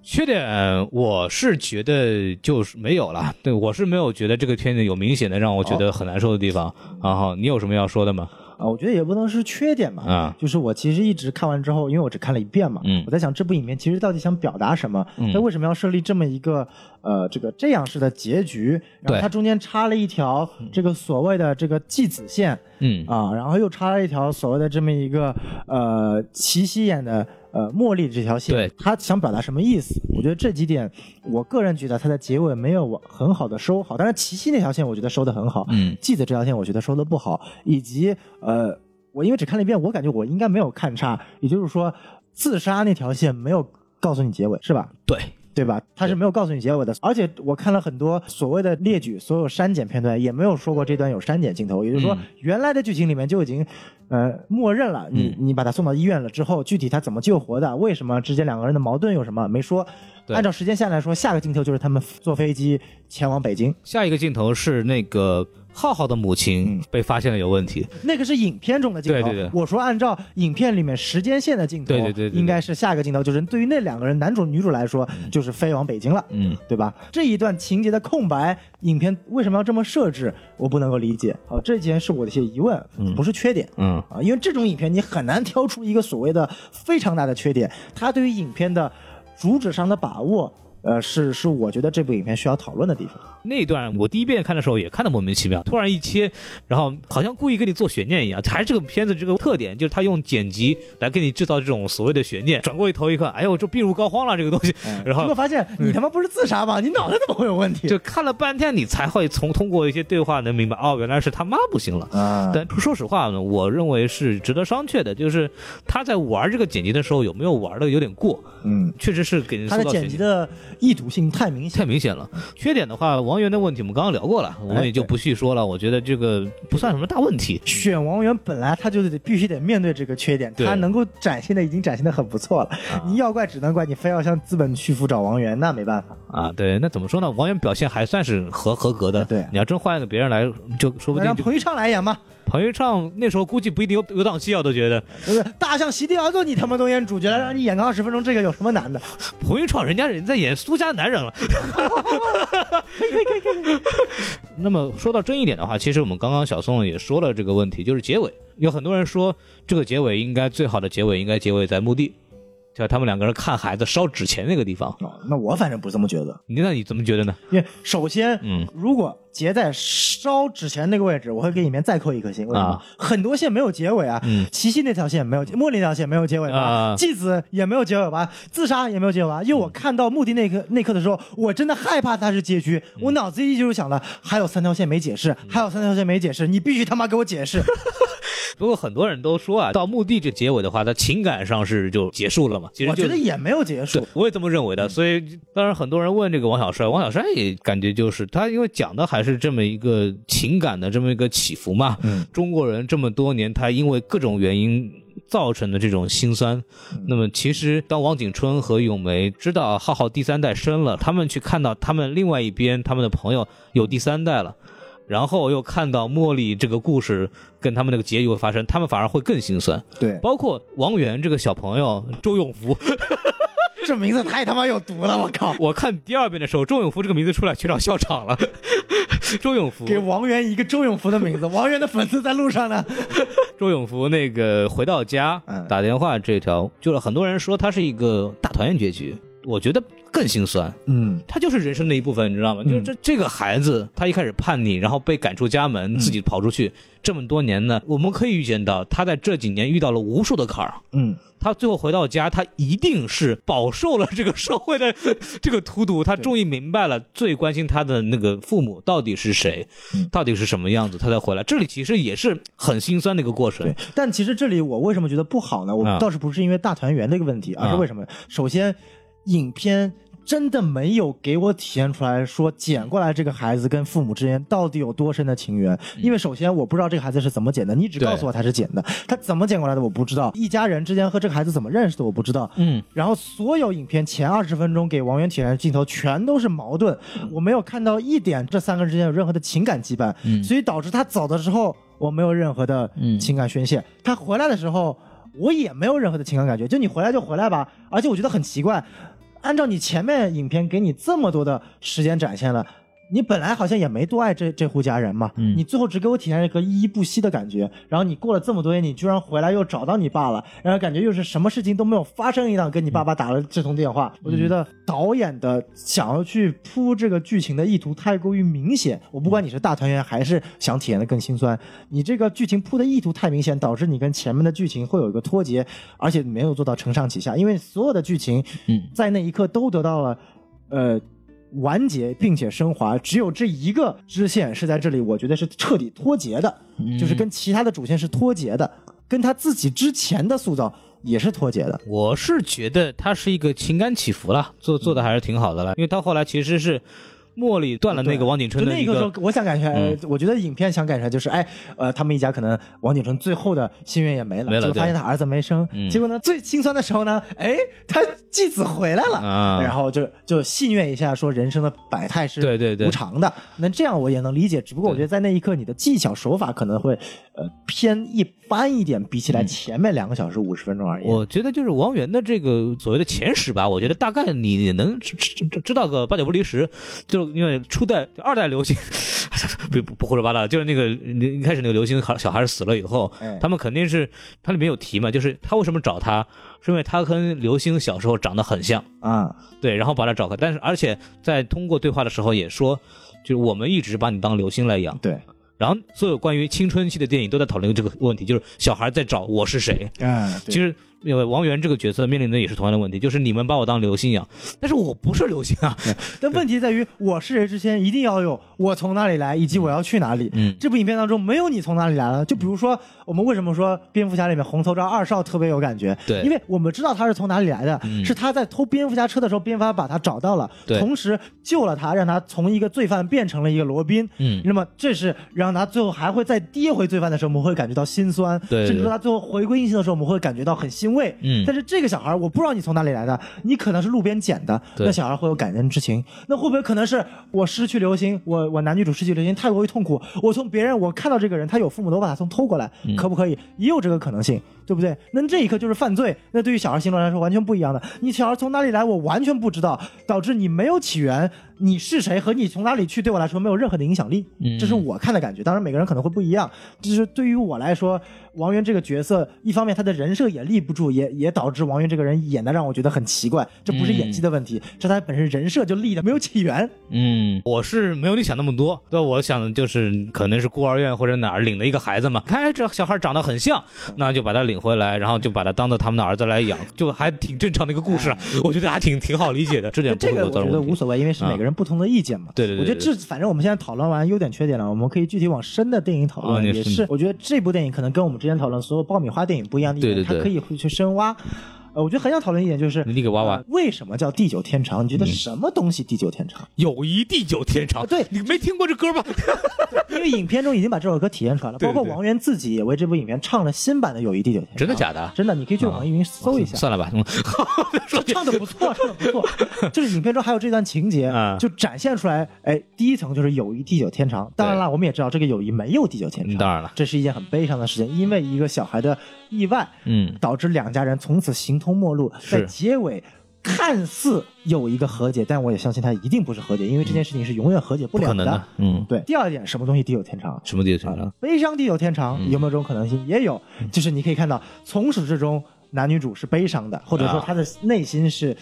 B: 缺点，我是觉得就是没有了。对我是没有觉得这个片子有明显的让我觉得很难受的地方。然后你有什么要说的吗？
A: 啊，我觉得也不能是缺点吧。
B: 啊
A: 就是我其实一直看完之后，因为我只看了一遍嘛，
B: 嗯
A: 我在想这部影片其实到底想表达什么？它为什么要设立这么一个呃这个这样式的结局？然后
B: 对
A: 它中间插了一条这个所谓的这个继子线
B: 嗯
A: 啊，然后又插了一条所谓的这么一个呃齐溪演的。呃，茉莉这条线，
B: 对
A: 他想表达什么意思？我觉得这几点，我个人觉得他的结尾没有很好的收好。当然，琪琪那条线我觉得收的很好，
B: 嗯
A: 记子这条线我觉得收的不好，以及呃，我因为只看了一遍，我感觉我应该没有看差，也就是说，自杀那条线没有告诉你结尾，是吧？
B: 对，
A: 对吧？他是没有告诉你结尾的，而且我看了很多所谓的列举，所有删减片段也没有说过这段有删减镜头，也就是说，
B: 嗯
A: 原来的剧情里面就已经呃默认了，你你把他送到医院了之后，具体他怎么救活的，为什么之间两个人的矛盾有什么没说。按照时间线来说，下个镜头就是他们坐飞机前往北京，
B: 下一个镜头是那个浩浩的母亲被发现了有问题。
A: 那个是影片中的镜头。
B: 对对对
A: 我说按照影片里面时间线的镜头，
B: 对对对
A: 应该是下一个镜头，就是对于那两个人男主女主来说，就是飞往北京了。
B: 嗯，
A: 对吧？这一段情节的空白，影片为什么要这么设置？我不能够理解。好，这件是我的一些疑问，不是缺点。
B: 嗯
A: 啊，因为这种影片你很难挑出一个所谓的非常大的缺点，它对于影片的主旨上的把握，呃，是是我觉得这部影片需要讨论的地方。
B: 那一段我第一遍看的时候也看得莫名其妙，突然一切，然后好像故意给你做悬念一样，还是这个片子这个特点，就是他用剪辑来给你制造这种所谓的悬念。转过一头一看，哎呦，这病入膏肓了这个东西，然
A: 结果
B: 后
A: 发现你他妈不是自杀吗？你脑袋怎么会有问题？
B: 就看了半天，你才会从通过一些对话能明白，哦，原来是他妈不行了。
A: 啊，
B: 但说实话呢，我认为是值得商榷的，就是他在玩这个剪辑的时候有没有玩的有点过，
A: 嗯。
B: 确实是给人
A: 他的。剪辑的意图性太明显。
B: 太明显了。缺点的话，王源的问题我们刚刚聊过了，我们也就不细说了。我觉得这个不算什么大问题。
A: 选王源本来他就得必须得面对这个缺点，他能够展现的已经展现的很不错了。你要怪只能怪你非要向资本屈服找王源，那没办法。
B: 啊，对，那怎么说呢？王源表现还算是合合格的。
A: 对
B: 你要真换一个别人来，就说不定
A: 让彭昱畅来演嘛，
B: 彭昱畅那时候估计不一定有有档期啊，我都觉得
A: 对不对？大象席地而坐，你他妈都演主角了，让你演个二十分钟，这个有什么难的？
B: 彭昱畅人家人在演苏家男人了。那么说到争议点的话，其实我们刚刚小宋也说了这个问题，就是结尾，有很多人说这个结尾应该最好的结尾应该结尾在墓地，就他们两个人看孩子烧纸钱那个地方。
A: 哦，那我反正不这么觉得，
B: 你那你怎么觉得呢？
A: 因为首先，
B: 嗯，
A: 如果结在烧纸钱那个位置，我会给里面再扣一颗星。为什么？
B: 啊
A: 很多线没有结尾啊，
B: 嗯
A: 七夕那条线没有，茉莉那条线没有结尾吧？
B: 啊
A: 继子也没有结尾吧？自杀也没有结尾吧？因为我看到墓地那刻那刻的时候，我真的害怕它是结局，
B: 嗯
A: 我脑子里就是想的，还有三条线没解释，还有三条线没解释，你必须他妈给我解释。
B: 不过很多人都说啊，到墓地这结尾的话，它情感上是就结束了嘛。其实
A: 我觉得也没有结束，，
B: 我也这么认为的。所以当然很多人问这个王小帅，王小帅也感觉就是他因为讲的还是这么一个情感的这么一个起伏嘛。
A: 嗯，
B: 中国人这么多年，他因为各种原因。造成的这种心酸，那么其实当王景春和咏梅知道浩浩第三代生了，他们去看到他们另外一边他们的朋友有第三代了，然后又看到茉莉这个故事跟他们那个结局会发生，他们反而会更心酸。
A: 对，
B: 包括王源这个小朋友周永福，
A: 这名字太他妈有毒了，我靠！
B: 我看第二遍的时候，周永福这个名字出来，全场笑场了。周永福，
A: 给王源一个周永福的名字，王源的粉丝在路上呢。
B: 周永福那个回到家
A: 嗯
B: 打电话这条，就是很多人说他是一个大团圆结局，我觉得更心酸。
A: 嗯，
B: 他就是人生的一部分，你知道吗？就是这这个孩子，他一开始叛逆，然后被赶出家门，自己跑出去，这么多年呢，我们可以预见到，他在这几年遇到了无数的坎儿。
A: 嗯，
B: 他最后回到家，他一定是饱受了这个社会的 这个荼毒。他终于明白了，最关心他的那个父母到底是谁，到底是什么样子，他才回来。这里其实也是很心酸的一个过程
A: 对。。但其实这里我为什么觉得不好呢？我
B: 啊
A: 倒是不是因为大团圆这个问题，而是为什么？首先，影片。真的没有给我体现出来说捡过来这个孩子跟父母之间到底有多深的情缘，因为首先我不知道这个孩子是怎么捡的，你只告诉我他是捡的，他怎么捡过来的我不知道，一家人之间和这个孩子怎么认识的我不知道，
B: 嗯，
A: 然后所有影片前二十分钟给王源体现的镜头全都是矛盾，我没有看到一点这三个人之间有任何的情感羁绊，
B: 嗯。
A: 所以导致他走的时候我没有任何的情感宣泄，他回来的时候我也没有任何的情感感觉，就你回来就回来吧，而且我觉得很奇怪，按照你前面影片给你这么多的时间展现了。你本来好像也没多爱这这户家人嘛，
B: 嗯
A: 你最后只给我体现了一个依依不息的感觉，然后你过了这么多年，你居然回来又找到你爸了，然后感觉又是什么事情都没有发生一样，跟你爸爸打了这通电话，我就觉得导演的想要去铺这个剧情的意图太过于明显。我不管你是大团圆还是想体验的更心酸，你这个剧情铺的意图太明显，导致你跟前面的剧情会有一个脱节，而且没有做到承上启下，因为所有的剧情
B: 嗯
A: 在那一刻都得到了呃完结并且升华，只有这一个支线是在这里，我觉得是彻底脱节的，就是跟其他的主线是脱节的，跟他自己之前的塑造也是脱节的。
B: 我是觉得他是一个情感起伏了，做做的还是挺好的了，因为到后来其实是茉莉断了那个王景春的
A: 那个时候，，我想感觉，我觉得影片想感觉就是，哎，呃，他们一家可能王景春最后的心愿也没了，
B: 没了对
A: 结果发现他儿子没生，
B: 嗯。
A: 结果呢，最心酸的时候呢，哎，他继子回来了，
B: 啊。
A: 然后就就戏谑一下，说人生的百态是
B: 对对对。
A: 无常的。那这样我也能理解，只不过我觉得在那一刻你的技巧手法可能会呃偏一般一点，比起来前面两个小时五十分钟而已。
B: 我觉得就是王源的这个所谓的前史吧，我觉得大概你也能知知知知道个八九不离十，就因为初代二代流星，不不不胡说八道，就是那个一开始那个流星孩小孩死了以后，
A: 哎
B: 他们肯定是它里面有提嘛，就是他为什么找他，是因为他跟流星小时候长得很像。
A: 啊，
B: 对，然后把他找开，但是而且在通过对话的时候也说，就是我们一直把你当流星来养。
A: 对，
B: 然后所有关于青春期的电影都在讨论这个问题，就是小孩在找我是谁。
A: 嗯，
B: 其实因为王源这个角色面临的也是同样的问题，就是你们把我当流星养，但是我不是流星啊。
A: 但问题在于，我是谁之前一定要有我从哪里来，以及我要去哪里。
B: 嗯
A: 这部影片当中没有你从哪里来了。就比如说，我们为什么说蝙蝠侠里面红头罩二少特别有感觉？
B: 对
A: 因为我们知道他是从哪里来的，
B: 嗯
A: 是他在偷蝙蝠侠车的时候，蝙蝠侠把他找到了，
B: 对
A: 同时救了他，让他从一个罪犯变成了一个罗宾。
B: 嗯
A: 那么这是让他最后还会再跌回罪犯的时候，我们会感觉到心酸，
B: 对对
A: 甚至说他最后回归阴性的时候，我们会感觉到很欣慰。
B: 嗯
A: 但是这个小孩，我不知道你从哪里来的，你可能是路边捡的，那小孩会有感恩之情。那会不会可能是我失去流星，我我男女主失去流星太过于痛苦，我从别人我看到这个人他有父母的，我把他从偷过来，
B: 嗯
A: 可不可以？也有这个可能性，对不对？那这一刻就是犯罪，那对于小孩心中来说完全不一样的。你小孩从哪里来，我完全不知道，导致你没有起源。你是谁和你从哪里去，对我来说没有任何的影响力，
B: 嗯
A: 这是我看的感觉。当然，每个人可能会不一样。就是对于我来说，王源这个角色，一方面他的人设也立不住，也也导致王源这个人演的让我觉得很奇怪。这不是演技的问题，是他本身人设就立的没有起源。
B: 嗯，我是没有你想那么多，对，我想的就是可能是孤儿院或者哪儿领的一个孩子嘛，看哎这小孩长得很像，那就把他领回来，然后就把他当做他们的儿子来养，就还挺正常的一个故事啊，我觉得还挺挺好理解的，这点不会
A: 这个我觉。得无所谓，因为是每个人不同的意见嘛。
B: 对对对
A: 我觉得这反正我们现在讨论完优点缺点了，我们可以具体往深的电影讨论。也是，我觉得这部电影可能跟我们之前讨论所有爆米花电影不一样的一点，
B: 对对对
A: 它可以会去深挖。呃，我觉得很想讨论一点就是，
B: 你给娃娃
A: 呃为什么叫地久天长？你觉得什么东西地久天长？
B: 友谊地久天长，
A: 啊对
B: 你没听过这歌吗？
A: 因为影片中已经把这首歌体现出来了，包括王源自己也为这部影片唱了新版的《友谊地久天长》。
B: 真的假的
A: 真的，你可以去网易云搜一下。
B: 算了吧，嗯
A: 唱的不错，唱的不错。就是影片中还有这段情节，
B: 啊
A: 就展现出来。哎，第一层就是友谊地久天长。当然了，我们也知道这个友谊没有地久天长。
B: 嗯当然了
A: 这是一件很悲伤的事情，因为一个小孩的意外，
B: 嗯
A: 导致两家人从此形同陌路。在结尾。看似有一个和解，但我也相信他一定不是和解，因为这件事情是永远和解不了
B: 的，嗯，
A: 对，第二点，什么东西地久天长？
B: 什么地久天长
A: 啊？悲伤地久天长，
B: 嗯
A: 有没有这种可能性？也有，就是你可以看到，从始至终男女主是悲伤的，或者说
B: 啊
A: 她的内心是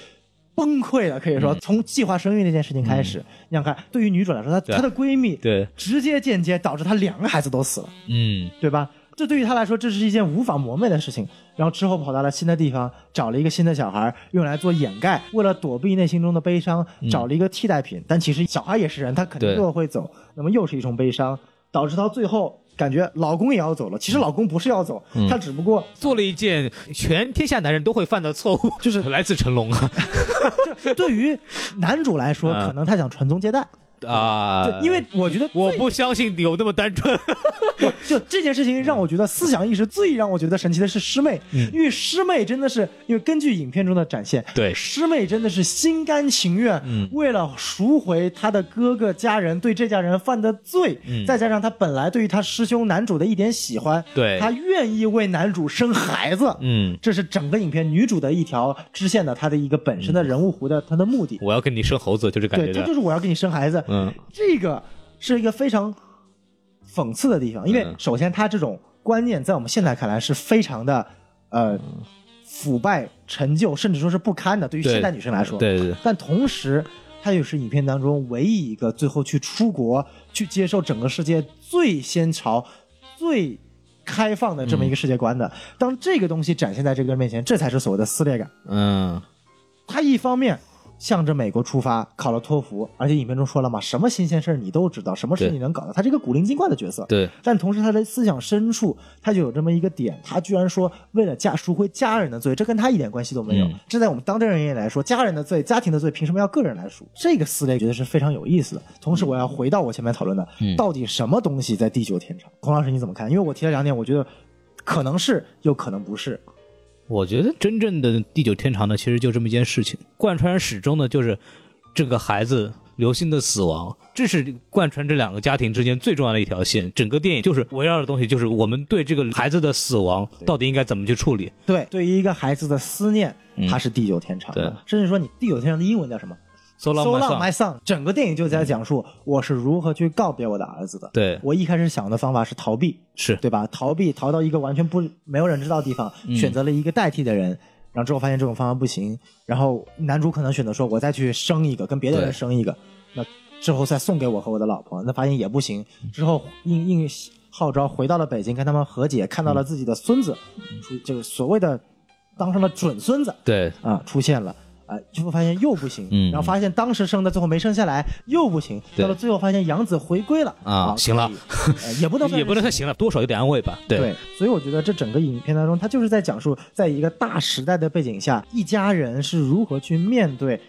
A: 崩溃的。可以说，从计划生育那件事情开始，你想看，对于女主来说，她她的闺蜜
B: 对，
A: 直接间接导致她两个孩子都死了，
B: 嗯
A: 对吧？这对于他来说，这是一件无法磨灭的事情。然后之后跑到了新的地方，找了一个新的小孩，用来做掩盖，为了躲避内心中的悲伤，找了一个替代品。但其实小孩也是人，他肯定
B: 对
A: 最后会走。那么又是一种悲伤，导致到最后感觉老公也要走了。其实老公不是要走，他只不过
B: 做了一件全天下男人都会犯的错误，就是 来自成龙啊
A: 就对于男主来说，
B: 嗯
A: 可能他想传宗接代。
B: 啊！
A: 就因为我觉得
B: 我不相信有那么单纯。
A: 就这件事情让我觉得思想意识最让我觉得神奇的是师妹，因为师妹真的是因为根据影片中的展现，
B: 对
A: 师妹真的是心甘情愿，
B: 嗯
A: 为了赎回她的哥哥家人对这家人犯的罪，
B: 嗯
A: 再加上她本来对于她师兄男主的一点喜欢，
B: 对
A: 她愿意为男主生孩子，
B: 嗯，
A: 这是整个影片女主的一条支线的她的一个本身的人物弧的她的目的，
B: 我要跟你生猴子，就这感，觉对。
A: 这就是我要跟你生孩子，
B: 嗯
A: 这个是一个非常讽刺的地方，因为
B: 嗯
A: 首先他这种观念在我们现在看来是非常的呃腐败、陈旧，甚至说是不堪的，对于现代女生来说。
B: 对对对，
A: 但同时，他又是影片当中唯一一个最后去出国、去接受整个世界最先潮、最开放的这么一个世界观的。当这个东西展现在这个人面前，这才是所谓的撕裂感。
B: 嗯
A: 他一方面向着美国出发，考了托福，而且影片中说了嘛，什么新鲜事儿你都知道，什么事
B: 对
A: 你能搞到，他是一个古灵精怪的角色。
B: 对，
A: 但同时他的思想深处，他就有这么一个点，他居然说为了家赎回家人的罪，这跟他一点关系都没有。
B: 嗯
A: 这在我们当代人也来说，家人的罪、家庭的罪，凭什么要个人来赎？这个思维觉得是非常有意思的。同时，我要回到我前面讨论的，
B: 嗯
A: 到底什么东西在地久天长？孔老师你怎么看？因为我提了两点，我觉得可能是，又可能不是。
B: 我觉得真正的地久天长呢，其实就这么一件事情，贯穿始终的就是这个孩子刘星的死亡，这是贯穿这两个家庭之间最重要的一条线。整个电影就是围绕的东西，就是我们对这个孩子的死亡到底应该怎么去处理。
A: 对，对于一个孩子的思念，它是地久天长的。
B: 对
A: 甚至说你地久天长的英文叫什么
B: So long, my son。
A: 整个电影就在讲述我是如何去告别我的儿子的。
B: 对
A: 我一开始想的方法是逃避，
B: 是
A: 对吧？逃避，逃到一个完全不没有人知道的地方，选择了一个代替的人。然后之后发现这种方法不行，然后男主可能选择说，我再去生一个，跟别的人
B: 对
A: 生一个，那之后再送给我和我的老婆，那发现也不行。之后应应号召回到了北京，跟他们和解，看到了自己的孙子，属于这个所谓的当上了准孙子
B: 对，
A: 啊，出现了。啊，最后发现又不行，
B: 嗯
A: 然后发现当时生的最后没生下来，又不行，到了最后发现养子回归了
B: 啊行了，
A: 呃也不能算
B: 也不能说行了，多少有点安慰吧。
A: 对，所以我觉得这整个影片当中，他就是在讲述，在一个大时代的背景下，一家人是如何去面对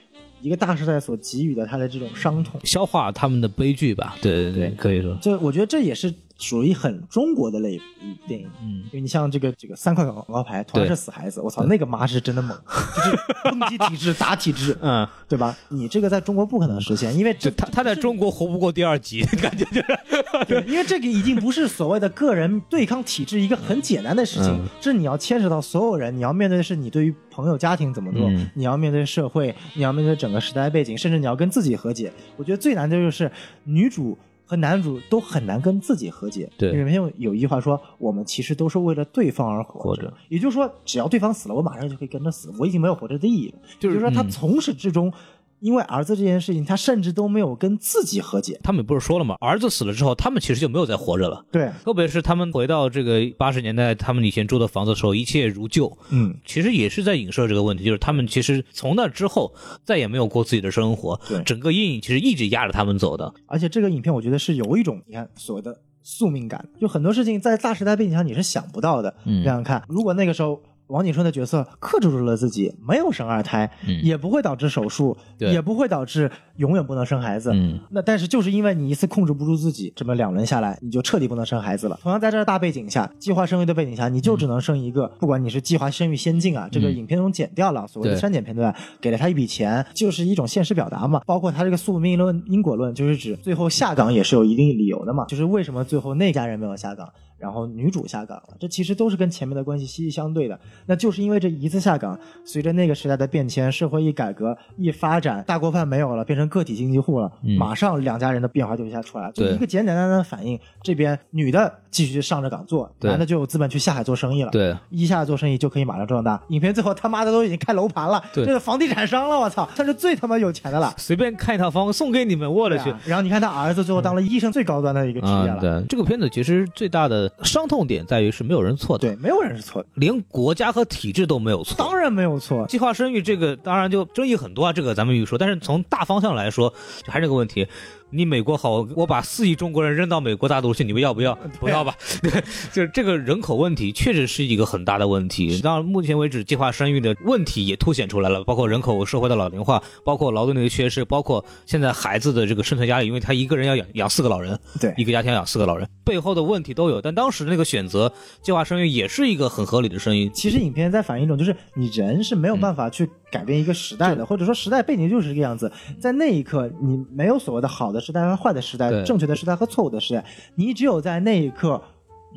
A: 一个大时代所给予的他的这种伤痛。
B: 消化他们的悲剧吧。对对对，可以说，
A: 这我觉得这也是属于很中国的类电影。
B: 嗯，
A: 因为你像这个这个三块广告牌，同样是死孩子，我操，那个妈是真的猛，就是抨击体制、打体制，
B: 嗯，
A: 对吧？你这个在中国不可能实现，因为
B: 他他在中国活不过第二集，感觉就是。
A: 对，因为这个已经不是所谓的个人对抗体制一个很简单的事情，
B: 嗯
A: 这你要牵扯到所有人，你要面对的是你对于朋友、家庭怎么做，
B: 嗯
A: 你要面对社会，你要面对整个时代背景，甚至你要跟自己和解。我觉得最难的就是女主。和男主都很难跟自己和解。
B: 对
A: 里面有有一句话说：“我们其实都是为了对方而活
B: 活着
A: 也就是说，只要对方死了，我马上就可以跟着死，我已经没有活着的意义了。
B: 就是
A: 就是说，他
B: 嗯
A: 从始至终，因为儿子这件事情，他甚至都没有跟自己和解。
B: 他们不是说了吗？儿子死了之后，他们其实就没有再活着了。
A: 对，
B: 特别是他们回到这个八十年代，他们以前住的房子的时候，一切如旧。
A: 嗯，
B: 其实也是在影射这个问题，就是他们其实从那之后再也没有过自己的生活，
A: 对
B: 整个阴影其实一直压着他们走的。
A: 而且这个影片我觉得是有一种你看所谓的宿命感，就很多事情在大时代背景下你是想不到的。
B: 嗯
A: 想想看，如果那个时候王景春的角色克制住了自己，没有生二胎，
B: 嗯
A: 也不会导致手术，也不会导致永远不能生孩子。
B: 嗯，
A: 那但是就是因为你一次控制不住自己，这么两轮下来，你就彻底不能生孩子了。同样在这大背景下，计划生育的背景下，你就只能生一个。不管你是计划生育先进啊，这个
B: 嗯
A: 影片中剪掉了所谓的删减片段，给了他一笔钱，就是一种现实表达嘛。包括他这个宿命论、因果论，就是指最后下岗也是有一定理由的嘛。就是为什么最后那家人没有下岗，然后女主下岗了，这其实都是跟前面的关系息息相对的。那就是因为这一次下岗，随着那个时代的变迁，社会一改革一发展，大锅饭没有了，变成个体经济户了，
B: 嗯
A: 马上两家人的变化就一下出来了，就一个简简单单的反应，这边女的继续上着岗做，男的就有资本去下海做生意了。
B: 对，
A: 一下做生意就可以马上壮大。影片最后他妈的都已经开楼盘了，
B: 对
A: 这个房地产商了，我操，他是最他妈有钱的了。
B: 随便看一套房送给你们，我的去
A: 啊。然后你看他儿子最后当了医生，最高端的一个职业
B: 啊，
A: 了。
B: 对，这个片子其实最大的伤痛点在于是没有人错的，
A: 对，没有人是错的，
B: 连国家和体制都没有错。
A: 当然没有错。
B: 计划生育这个当然就争议很多啊，这个咱们预说，但是从大方向来说，就还是这个问题。你美国好，我把四亿中国人扔到美国大都市，你们要不要？不要吧。对，就是这个人口问题确实是一个很大的问题。当然，目前为止，计划生育的问题也凸显出来了，包括人口社会的老龄化，包括劳动力的缺失，包括现在孩子的这个生存压力，因为他一个人要养养四个老人，
A: 对
B: 一个家庭要养四个老人，背后的问题都有。但当时那个选择计划生育也是一个很合理的声音。
A: 其实影片在反映一种，就是你人是没有办法去改变一个时代的，或者说时代背景就是这个样子。在那一刻，你没有所谓的好的时代和坏的时代，正确的时代和错误的时代，你只有在那一刻。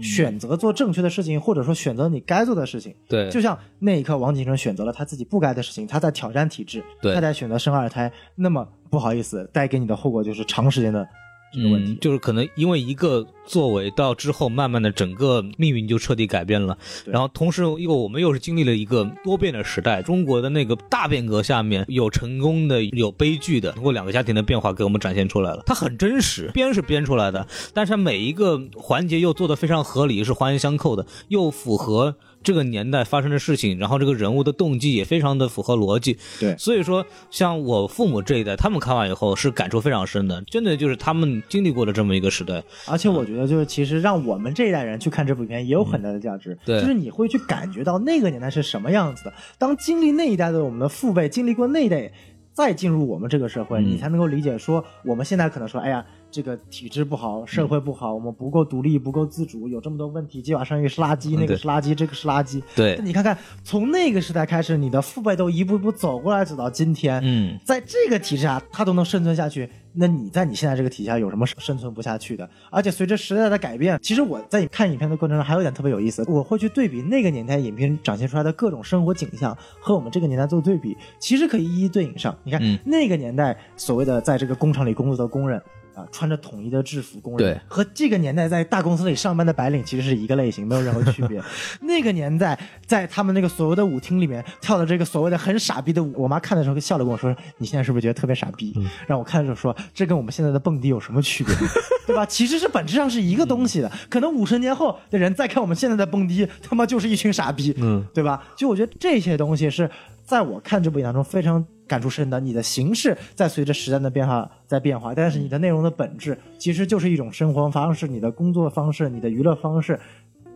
A: 选择做正确的事情，或者说选择你该做的事情，
B: 对，
A: 就像那一刻，王景春选择了他自己不该的事情，他在挑战体制，
B: 对
A: 他在选择生二胎。那么不好意思，带给你的后果就是长时间的这个问题。
B: 嗯，就是可能因为一个作为到之后，慢慢的整个命运就彻底改变了。然后同时，因为我们又是经历了一个多变的时代，中国的那个大变革下面有成功的，有悲剧的，通过两个家庭的变化给我们展现出来了。它很真实，编是编出来的，但是每一个环节又做得非常合理，是环环相扣的，又符合。这个年代发生的事情，然后这个人物的动机也非常的符合逻辑，
A: 对
B: 所以说像我父母这一代，他们看完以后是感触非常深的，真的就是他们经历过的这么一个时代，
A: 而且我觉得，就是其实让我们这一代人去看这部片也有很大的价值。
B: 对
A: 就是你会去感觉到那个年代是什么样子的。当经历那一代的我们的父辈经历过那一代，再进入我们这个社会，
B: 嗯
A: 你才能够理解说，我们现在可能说，哎呀，这个体制不好，社会不好，我们不够独立，不够自主，有这么多问题，计划生育是垃圾，那个是垃圾，这个是垃圾。
B: 对，
A: 你看看，从那个时代开始，你的父辈都一步一步走过来，走到今天，
B: 嗯，
A: 在这个体制下，他都能生存下去，那你在你现在这个体系下有什么生存不下去的？而且随着时代的改变，其实我在看影片的过程中还有一点特别有意思，我会去对比那个年代影片展现出来的各种生活景象和我们这个年代做对比，其实可以一一对应上。你看、
B: 嗯
A: 那个年代所谓的在这个工厂里工作的工人。啊、穿着统一的制服工人，
B: 对
A: 和这个年代在大公司里上班的白领其实是一个类型，没有任何区别。那个年代在他们那个所谓的舞厅里面跳的这个所谓的很傻逼的舞，我妈看的时候笑着跟我说：“你现在是不是觉得特别傻逼？”让我看的时候说：“这跟我们现在的蹦迪有什么区别？对吧？其实是本质上是一个东西的。可能五十年后的人再看我们现在的蹦迪，他妈就是一群傻逼，
B: 嗯，
A: 对吧？就我觉得这些东西是在我看这部影当中非常感触深的。你的形式在随着时代的变化在变化，但是你的内容的本质其实就是一种生活方式、你的工作方式、你的娱乐方式。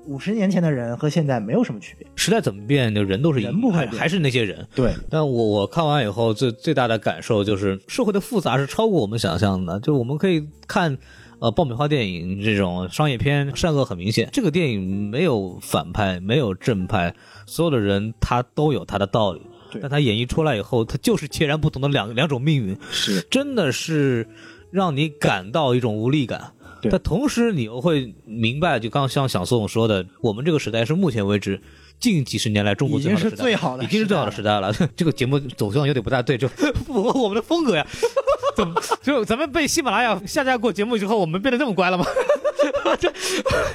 A: 五十年前的人和现在没有什么区别。
B: 时代怎么变，就人都是一
A: 人不会
B: 还还是那些人。
A: 对，
B: 但我我看完以后，最最大的感受就是社会的复杂是超过我们想象的。就我们可以看，呃，爆米花电影这种商业片，善恶很明显。这个电影没有反派，没有正派，所有的人他都有他的道理。
A: 对
B: 但他演绎出来以后，他就是截然不同的两两种命运，
A: 是
B: 真的是让你感到一种无力感。
A: 对
B: 但同时你又会明白，就刚刚像小宋说的，我们这个时代是目前为止近几十年来中国
A: 已经是
B: 最好的时代
A: 最好的
B: 已经是最好的时代了。这个节目走向有点不大对，就 符合我们的风格呀。怎么就咱们被喜马拉雅下架过节目之后，我们变得这么乖了吗？这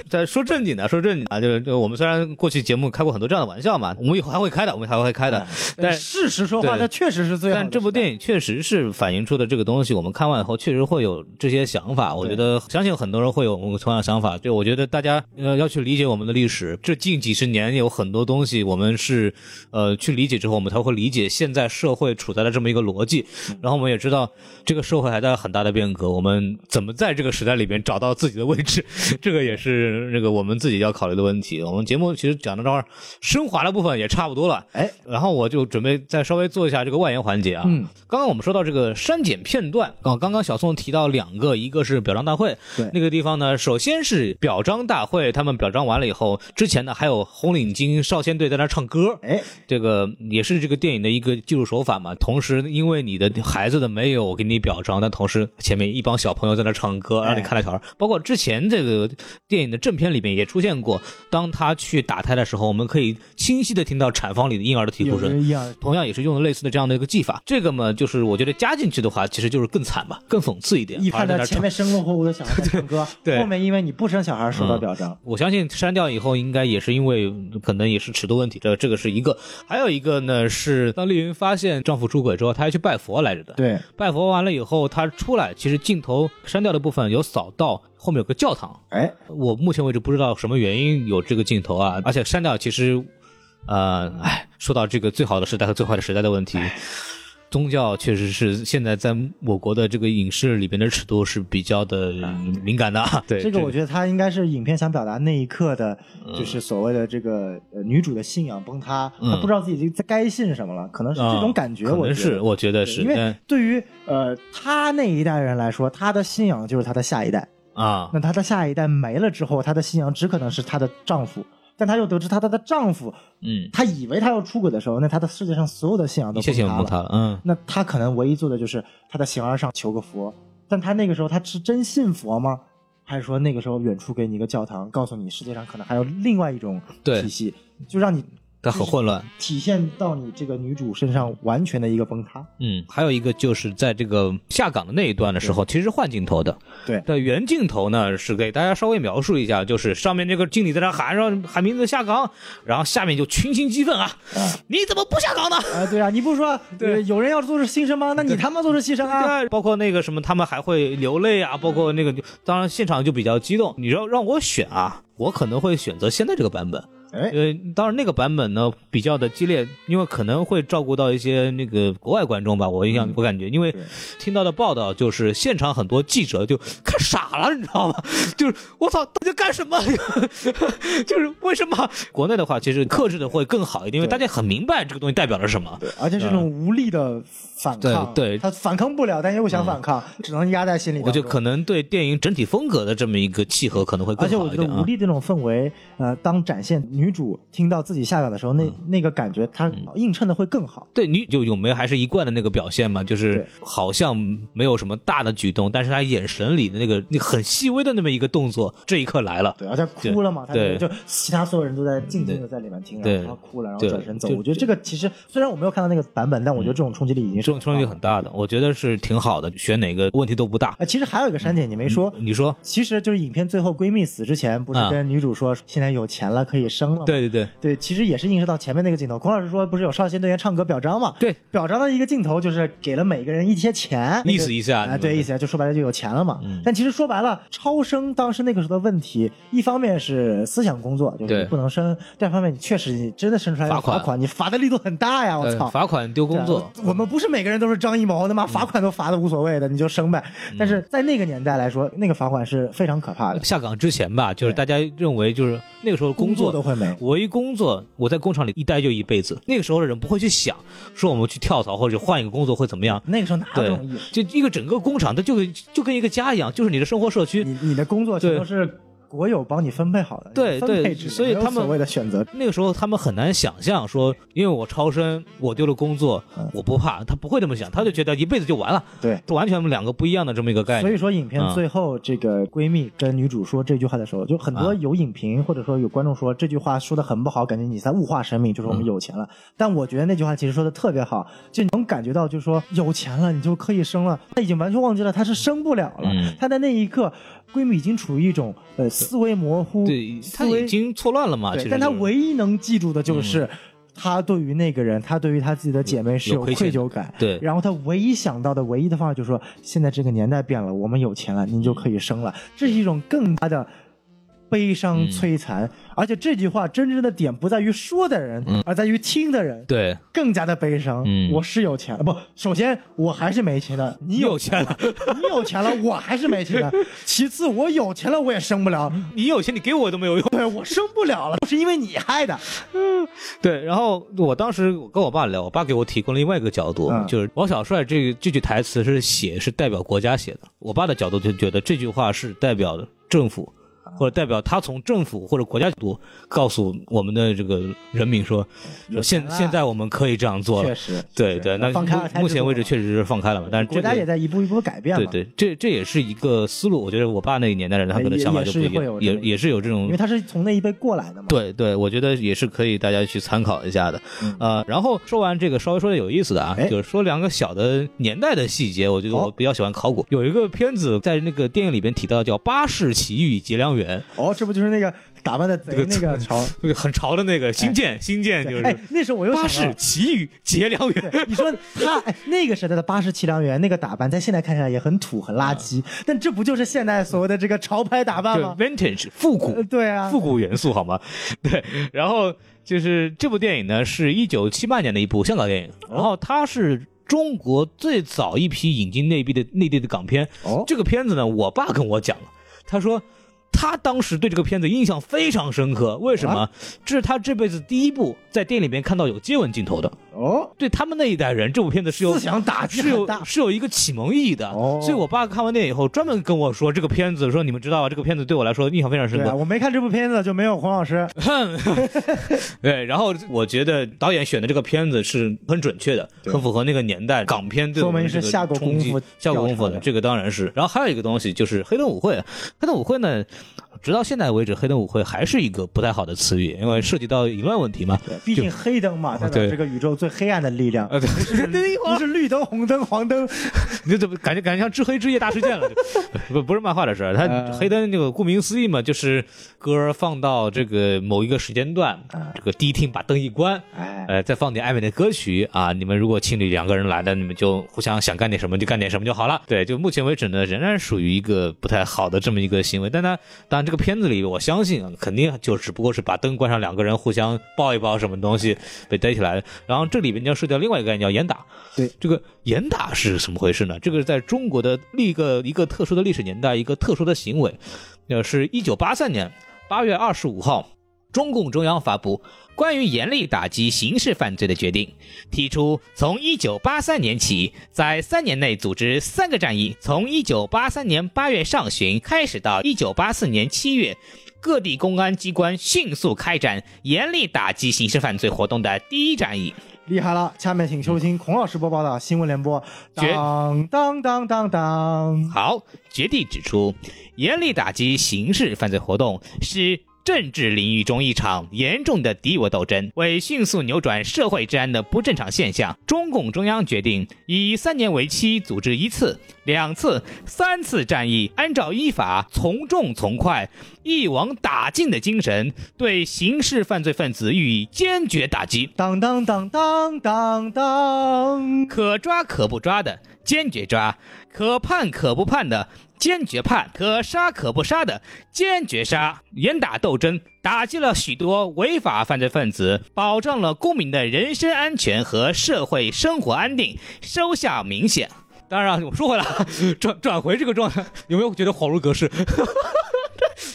B: 在说正经的，说正经的，就是就我们虽然过去节目开过很多这样的玩笑嘛，我们以后还会开的，我们还会开的。但
A: 事实说话，它确实是最好。
B: 但这部电影确实是反映出的这个东西，我们看完以后确实会有这些想法。我觉得相信很多人会有同样的想法。就我觉得大家呃要去理解我们的历史，这近几十年有很多东西我们是呃去理解之后，我们才会理解现在社会处在的这么一个逻辑。然后我们也知道这个社会还在很大的变革，我们怎么在这个时代里边找到自己的位置，这个也是那个我们自己要考虑的问题。我们节目其实讲到这儿，升华的部分也差不多了。
A: 哎，
B: 然后我就准备再稍微做一下这个外延环节啊。
A: 嗯，
B: 刚刚我们说到这个删减片段啊，刚刚小宋提到两个，一个是表彰大会，
A: 对
B: 那个地方呢，首先是表彰大会，他们表彰完了以后，之前呢还有红领巾少先队在那唱歌，
A: 哎，
B: 这个也是这个电影的一个技术手法嘛。同时，因为你的孩子的没有给你表彰，但同时前面一帮小朋友在那唱歌，让你看了小孩。包括之前这个电影的正片里面也出现过，当他去打胎的时候，我们可以清晰的听到产房里的婴儿的啼哭声。同样也是用了类似的这样的一个技法。这个嘛，就是我觉得加进去的话，其实就是更惨吧，更讽刺一点。
A: 一看到前面生龙活虎的小孩在唱歌，
B: 对
A: 后面因为你不生小孩受到表彰，
B: 我相信删掉以后，应该也是因为可能也是尺度问题，这这个是一个。还有一个呢，是当丽云发现丈夫出轨之后，她还去拜佛来着的。
A: 对，
B: 拜佛完了以后，她出来，其实镜头删掉的部分有扫到后面有个教堂，
A: 哎，
B: 我目前为止不知道什么原因有这个镜头啊，而且删掉其实，呃，哎，说到这个最好的时代和最坏的时代的问题，宗教确实是现在在我国的这个影视里边的尺度是比较的敏感的。啊。对，
A: 这个我觉得他应该是影片想表达那一刻的，
B: 嗯
A: 就是所谓的这个呃女主的信仰崩塌，
B: 嗯。
A: 她不知道自己在该信什么了，可能是这种感觉，
B: 啊可能是，
A: 我觉得
B: 我觉得是，
A: 因为对于呃他那一代人来说，他的信仰就是他的下一代。
B: 啊，
A: 那她的下一代没了之后，她的信仰只可能是她的丈夫。但她又得知她的她的丈夫，
B: 嗯，
A: 她以为她要出轨的时候，那她的世界上所有的信仰都
B: 一切信
A: 崩塌了。
B: 仰崩塌了，嗯，
A: 那她可能唯一做的就是她的形而上求个佛。但她那个时候，她是真信佛吗？还是说那个时候远处给你一个教堂，告诉你世界上可能还有另外一种体系，就让你
B: 它很混乱。
A: 体现到你这个女主身上完全的一个崩塌。
B: 嗯，还有一个就是在这个下岗的那一段的时候，其实是换镜头的。
A: 对
B: 但原镜头呢是给大家稍微描述一下，就是上面这个经理在那喊说喊名字下岗，然后下面就群情激愤啊，你怎么不下岗呢？
A: 啊，对啊，你不是说
B: 对
A: 呃有人要做出牺牲吗？那你他妈做出牺牲啊！
B: 对，包括那个什么，他们还会流泪啊，包括那个，当然现场就比较激动。你要让我选啊，我可能会选择现在这个版本。
A: 哎，
B: 呃，当然那个版本呢比较的激烈，因为可能会照顾到一些那个国外观众吧。我印象我感觉，因为听到的报道就是现场很多记者就看傻了，你知道吗？就是我操，大家干什么？就是为什么？国内的话，其实克制的会更好一点，因为大家很明白这个东西代表了什么。
A: 对，而且是这种无力的反抗，
B: 对对
A: 他反抗不了，但又想反抗，只能压在心里。
B: 我觉得可能对电影整体风格的这么一个契合可能会更
A: 而且我觉得。无力这种氛围，呃，当展现你女主听到自己下岗的时候，那
B: 嗯
A: 那个感觉，她映衬的会更好。
B: 对，女就咏梅还是一贯的那个表现嘛，就是好像没有什么大的举动，但是她眼神里的那个那很细微的那么一个动作，这一刻来了。
A: 对，而且哭了嘛，她
B: 对
A: 就其他所有人都在静静的在里面听，
B: 对
A: 然后她哭了，然后转身走。我觉得这个其实虽然我没有看到那个版本，但我觉得这种冲击力已经是
B: 这种冲击力很大的，我觉得是挺好的，选哪个问题都不大。
A: 啊。其实还有一个删减你没说，
B: 你说？
A: 其实就是影片最后闺蜜死之前，不是
B: 啊
A: 跟女主说现在有钱了可以生了？
B: 对对对，
A: 对，其实也是映射到前面那个镜头。孔老师说不是有少先队员唱歌表彰嘛？
B: 对，
A: 表彰的一个镜头就是给了每个人一些钱，
B: 意思一下
A: 啊，对，意思一下，就说白了就有钱了嘛。
B: 嗯
A: 但其实说白了，超生当时那个时候的问题，一方面是思想工作，就是
B: 对
A: 不能生；第二方面，你确实你真的生出来
B: 罚款
A: 罚款，你罚的力度很大呀！我
B: 呃
A: 操，
B: 罚款丢工作，
A: 啊我们不是每个人都是张艺谋的吗？罚款都罚的无所谓的，你就生呗。
B: 嗯
A: 但是在那个年代来说，那个罚款是非常可怕的，
B: 下岗之前吧，就是大家认为就是那个时候工作
A: 都会没。
B: 我一工作，我在工厂里一待就一辈子。那个时候的人不会去想，说我们去跳槽或者换一个工作会怎么样。
A: 那个时候哪有这
B: 对
A: 种意识？，
B: 就一个整个工厂，它就就跟一个家一样，就是你的生活社区。
A: 你你的工作全
B: 对
A: 都是国有帮你分配好的，
B: 对对
A: 分配制，
B: 所以他们
A: 所谓的选择。
B: 那个时候他们很难想象说，因为我超生，我丢了工作，
A: 嗯
B: 我不怕，他不会这么想，他就觉得一辈子就完了，
A: 对，
B: 这完全两个不一样的这么一个概念。
A: 所以说，影片
B: 嗯
A: 最后这个闺蜜跟女主说这句话的时候，就很多
B: 啊
A: 有影评或者说有观众说这句话说的很不好，感觉你在物化生命，就是我们有钱了。但我觉得那句话其实说的特别好，就能感觉到，就是说有钱了你就可以生了，他已经完全忘记了他是生不了了。
B: 嗯
A: 她在那一刻，闺蜜已经处于一种呃思维模糊，
B: 对
A: 她
B: 已经错乱了嘛，其
A: 对，
B: 实
A: 但她唯一能记住的就是。她对于那个人，她对于她自己的姐妹是有愧疚感，
B: 对。
A: 然后她唯一想到的唯一的方法就是说，现在这个年代变了，我们有钱了，您就可以生了，这是一种更加的悲伤
B: 嗯
A: 摧残。而且这句话真正的点不在于说的人，而在于听的人，
B: 对
A: 更加的悲伤。
B: 嗯
A: 我是有钱了，不，首先我还是没钱的，你有
B: 有钱了，
A: 你有钱了，我还是没钱的。其次，我有钱了，我也生不了，
B: 你有钱你给我都没有用。
A: 对我生不了了，是因为你害的。
B: 嗯对，然后我当时跟我爸聊，我爸给我提供了另外一个角度，
A: 嗯
B: 就是王小帅这个这句台词是写是代表国家写的，我爸的角度就觉得这句话是代表的政府。或者代表他从政府或者国家角度告诉我们的这个人民说，说现现在我们可以这样做了
A: 确。实，
B: 对对，那
A: 放开了
B: 目目前为止确实是放开了嘛，但是这
A: 国家也在一步一步改变嘛。
B: 对对，这这也是一个思路。我觉得我爸那个年代人他可
A: 能
B: 想法就不一样，也也是有这种
A: 因为他是从那一辈过来的嘛。
B: 对对，我觉得也是可以大家去参考一下的。
A: 嗯
B: 呃，然后说完这个，稍微说点有意思的啊，
A: 哎
B: 就是说两个小的年代的细节，我觉得我
A: 哦
B: 比较喜欢考古。有一个片子在那个电影里边提到叫《巴士奇遇结良缘
A: 哦，这不就是那个打扮的贼那个潮？》，
B: 那个很潮的那个新建，新建就是
A: 哎，那时候我又
B: 巴士。奇遇结良缘。
A: 你说他哎，那个时代的巴士奇良缘那个打扮，在现在看起来也很土很垃圾，但这不就是现代所谓的这个潮牌打扮吗
B: ？vintage 复古
A: 呃，对啊，
B: 复古元素好吗？对，然后就是这部电影呢，是一九七八年的一部香港电影，
A: 哦
B: 然后它是中国最早一批引进内地的内地的港片。
A: 哦，
B: 这个片子呢，我爸跟我讲了，他说。他当时对这个片子印象非常深刻，为什么
A: 啊？
B: 这是他这辈子第一部在电影里面看到有接吻镜头的。
A: 哦，
B: 对他们那一代人，这部片子是有
A: 思想打击
B: 是有。是有一个启蒙意义的。
A: 哦
B: 所以我爸看完电影以后，专门跟我说这个片子，说你们知道啊，这个片子对我来说印象非常深刻
A: 啊，。我没看这部片子就没有黄老师。
B: 对，然后我觉得导演选的这个片子是很准确的，很符合那个年代港片对我们这个
A: 说明是下过
B: 冲击
A: 功夫
B: 下过功夫
A: 的
B: 这个当然是。然后还有一个东西就是黑灯舞会，黑灯舞会呢，直到现在为止，黑灯舞会还是一个不太好的词语，因为涉及到淫乱问题嘛。
A: 对，毕竟黑灯嘛，代表
B: 对
A: 这个宇宙最黑暗的力量，
B: 呃，对，
A: 不 是绿灯、红灯、黄灯。
B: 你怎么感觉感觉像知黑之夜大事件了？不不是漫画的事儿，它
A: 呃
B: 黑灯这个顾名思义嘛，就是歌儿放到这个某一个时间段，这个迪厅把灯一关，
A: 哎，
B: 呃，再放点暧昧的歌曲啊，你们如果情侣两个人来的，你们就互相想干点什么就干点什么就好了。对，就目前为止呢，仍然属于一个不太好的这么一个行为。但他当然这个片子里，我相信啊，肯定就只不过是把灯关上，两个人互相抱一抱什么东西被逮起来了。然后这里边你要涉及到另外一个概念叫严打。
A: 对，
B: 这个严打是什么回事呢？这个是在中国的另一个一个特殊的历史年代，一个特殊的行为，呃，是一九八三年八月二十五号。中共中央发布关于严厉打击刑事犯罪的决定，提出从1983年起，在三年内组织三个战役，从1983年8月上旬开始到1984年7月，各地公安机关迅速开展严厉打击刑事犯罪活动的第一战役。
A: 厉害了！下面请收听孔老师播报的新闻联播。当当当当当，
B: 好，决定指出，严厉打击刑事犯罪活动是政治领域中一场严重的敌我斗争。为迅速扭转社会治安的不正常现象，中共中央决定以三年为期组织一次、两次、三次战役，按照依法从重从快、一网打尽的精神，对刑事犯罪分子予以坚决打击。
A: 当当当当当当，
B: 可抓可不抓的坚决抓，可判可不判的坚决判，可杀可不杀的坚决杀。严打斗争，打击了许多违法犯罪分子，保障了公民的人身安全和社会生活安定，收效明显。当然，我说回来，转转回这个状态，有没有觉得恍如隔世？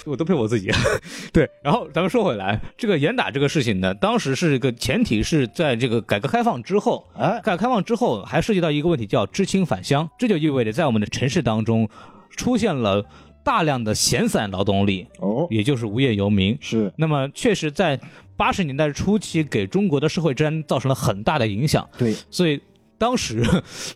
B: 我都佩服我自己。对，然后咱们说回来，这个严打这个事情呢，当时是一个前提是在这个改革开放之后，
A: 哎，
B: 改革开放之后，还涉及到一个问题，叫知青返乡。这就意味着在我们的城市当中，出现了大量的闲散劳动力，
A: 哦，
B: 也就是无业游民。
A: 是
B: 那么，确实在八十年代初期，给中国的社会治安造成了很大的影响。
A: 对，
B: 所以当时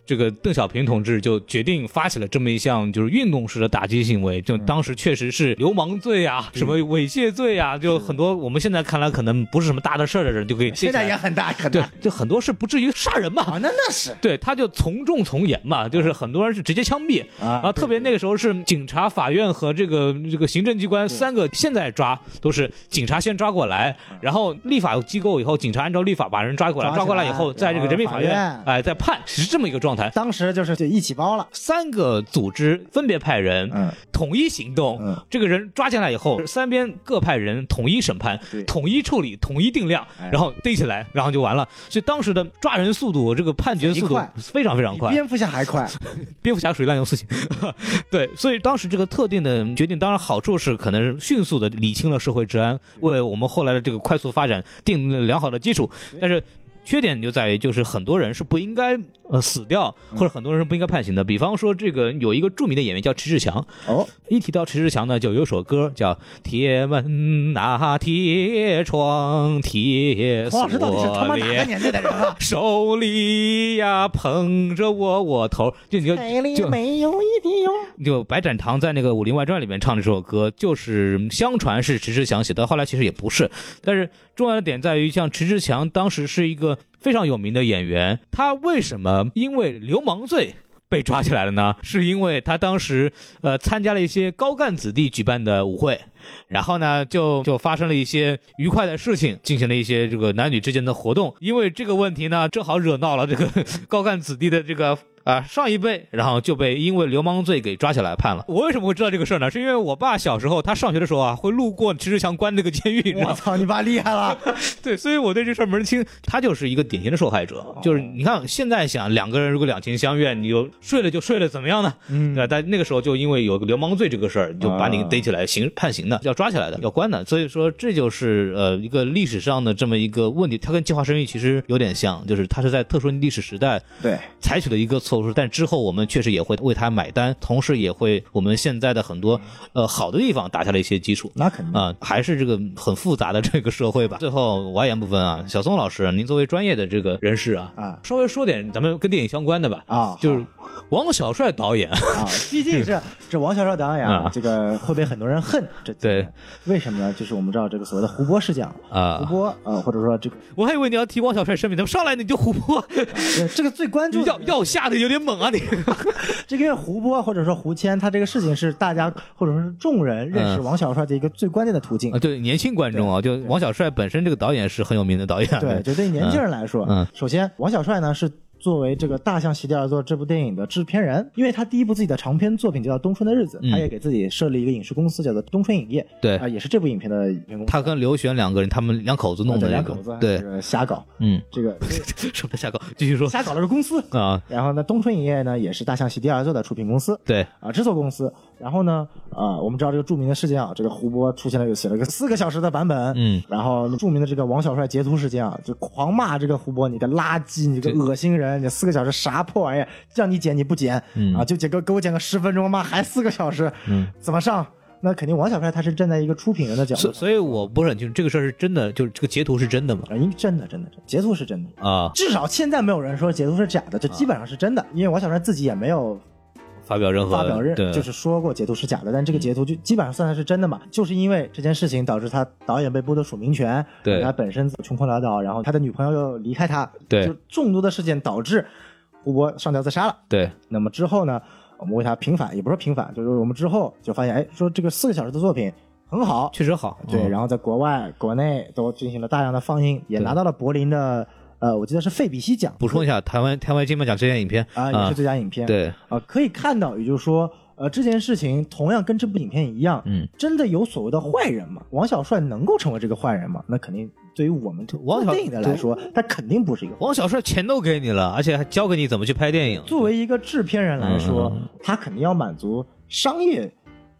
B: 这个邓小平同志就决定发起了这么一项就是运动式的打击行为，就当时确实是流氓罪啊，什么猥亵罪啊，就很多我们现在看来可能不是什么大的事儿的人就可以
A: 现在也
B: 也
A: 很大很
B: 对，就很多事不至于杀人嘛。
A: 啊，那那是。
B: 对，他就从重从严嘛，就是很多人是直接枪毙
A: 啊
B: 啊，特别那个时候是警察、法院和这个这个行政机关三个，现在抓都是警察先抓过来，然后立法机构以后，警察按照立法把人抓过来，
A: 抓
B: 过来以后，在这个人民法院
A: 然后法院
B: 哎再判，是这么一个状态。
A: 当时就是就一起包了，
B: 三个组织分别派人，
A: 嗯，
B: 统一行动。
A: 嗯
B: 这个人抓进来以后，三边各派人统一审判，统一处理，统一定量
A: 哎，
B: 然后逮起来，然后就完了。所以当时的抓人速度，这个判决速度非常非常快。
A: 蝙蝠侠还快，
B: 蝙蝠侠属于滥用私刑，对，所以当时这个特定的决定，当然好处是可能迅速的理清了社会治安，为我们后来的这个快速发展定了良好的基础，但是。缺点就在于，就是很多人是不应该呃死掉，或者很多人是不应该判刑的。比方说，这个有一个著名的演员叫迟志强，
A: 哦，
B: 一提到迟志强呢，就有首歌叫《铁门啊、铁窗铁锁
A: 孔老师到底是他妈哪个》，年代的人啊？
B: 手里呀捧着窝窝头，就你就就
A: 没有一滴油。
B: 就白展堂在那个《武林外传》里面唱的这首歌，就是相传是迟志强写的，后来其实也不是。但是重要的点在于，像迟志强当时是一个非常有名的演员，他为什么因为流氓罪？被抓起来了呢，是因为他当时呃参加了一些高干子弟举办的舞会，然后呢就就发生了一些愉快的事情，进行了一些这个男女之间的活动。因为这个问题呢，正好惹闹了这个 高干子弟的这个啊、上一辈，然后就被因为流氓罪给抓起来判了。我为什么会知道这个事儿呢？是因为我爸小时候他上学的时候啊，会路过迟志强关那个监狱？
A: 我操，你爸厉害了！
B: 对，所以我对这事儿门儿清。他就是一个典型的受害者，就是你看现在想两个人如果两情相悦，你就睡了就睡了，怎么样呢？
A: 嗯
B: 对吧，但那个时候就因为有个流氓罪这个事儿，就把你逮起来刑判刑的，要抓起来的，要关的。所以说这就是呃一个历史上的这么一个问题，它跟计划生育其实有点像，就是它是在特殊历史时代
A: 对，
B: 采取的一个但之后我们确实也会为它买单，同时也会我们现在的很多呃好的地方打下了一些基础。
A: 那肯定。
B: 啊、还是这个很复杂的这个社会吧。最后外延部分啊，小松老师，您作为专业的这个人士啊，
A: 啊
B: 稍微说点咱们跟电影相关的吧。
A: 啊
B: 就是王小帅导演，
A: 啊，毕竟是 这王小帅导演啊
B: 啊，
A: 这个会被很多人恨。这
B: 对，
A: 为什么呢？就是我们知道这个所谓的胡波事件胡
B: 啊，
A: 波啊，或者说这个
B: 我还以为你要提王小帅生命，怎么上来你就胡波，
A: 呃这个最关 注
B: 要要下的有点猛啊你。
A: 这个胡波或者说胡谦，他这个事情是大家或者说是众人认识
B: 嗯。
A: 王小帅的一个最关键的途径。
B: 啊，。对年轻观众啊，就王小帅本身这个导演是很有名的导演，
A: 对，就对年轻人来说，
B: 嗯。
A: 首先王小帅呢是作为这个《大象席地而坐》这部电影的制片人，因为他第一部自己的长篇作品就叫《冬春的日子》，
B: 嗯。
A: 他也给自己设立一个影视公司，叫做冬春影业，
B: 对。
A: 啊、也是这部影片的影片公司。
B: 他跟刘璇两个人，他们两口子弄的这个
A: 啊两口子，
B: 对。
A: 这，个瞎搞，
B: 嗯，
A: 这个
B: 什么瞎搞？继续说。
A: 瞎搞的是公司。
B: 啊，
A: 然后呢，冬春影业呢也是《大象席地而坐》的出品公司。
B: 对，
A: 啊，制作公司。然后呢，呃，我们知道这个著名的事件啊，这个胡波出现了，又写了个 四个小时的版本，
B: 嗯，
A: 然后著名的这个王小帅截图事件啊，就狂骂这个胡波，你个垃圾，你个恶心人，你四个小时啥破玩意儿，叫你剪你不剪，
B: 嗯。
A: 啊，就剪个给我剪个十分钟，妈还四个小时，
B: 嗯，
A: 怎么上？那肯定王小帅他是站在一个出品人的角度。
B: 所，所以我不是很清楚这个事儿是真的，就是这个截图是真的吗？
A: 啊，应真的真的真的截图是真的。
B: 啊，
A: 至少现在没有人说截图是假的，这基本上是真的，因为王小帅自己也没有
B: 发表任何
A: 发表
B: 任，
A: 就是说过截图是假的，但这个截图就基本上算的是真的嘛，就是因为这件事情导致他导演被剥夺署名权，
B: 对
A: 他本身穷困潦倒，然后他的女朋友又离开他，
B: 对
A: 就众多的事件导致胡波上吊自杀了。
B: 对，
A: 那么之后呢，我们为他平反，也不是平反，就是我们之后就发现，哎，说这个四个小时的作品很好，
B: 确实好，
A: 对，
B: 嗯
A: 然后在国外、国内都进行了大量的放映，也拿到了柏林的，呃，我记得是费比西奖
B: 补充一下，台湾台湾金马奖最佳影片
A: 啊，也是最佳影片。
B: 对，
A: 啊，可以看到，也就是说，呃，这件事情同样跟这部影片一样，
B: 嗯，
A: 真的有所谓的坏人吗？王小帅能够成为这个坏人吗？那肯定对于我们
B: 王小
A: 做电影的来说，他肯定不是一个坏人。
B: 王小帅钱都给你了，而且还教给你怎么去拍电影，
A: 作为一个制片人来说，
B: 嗯
A: 他肯定要满足商业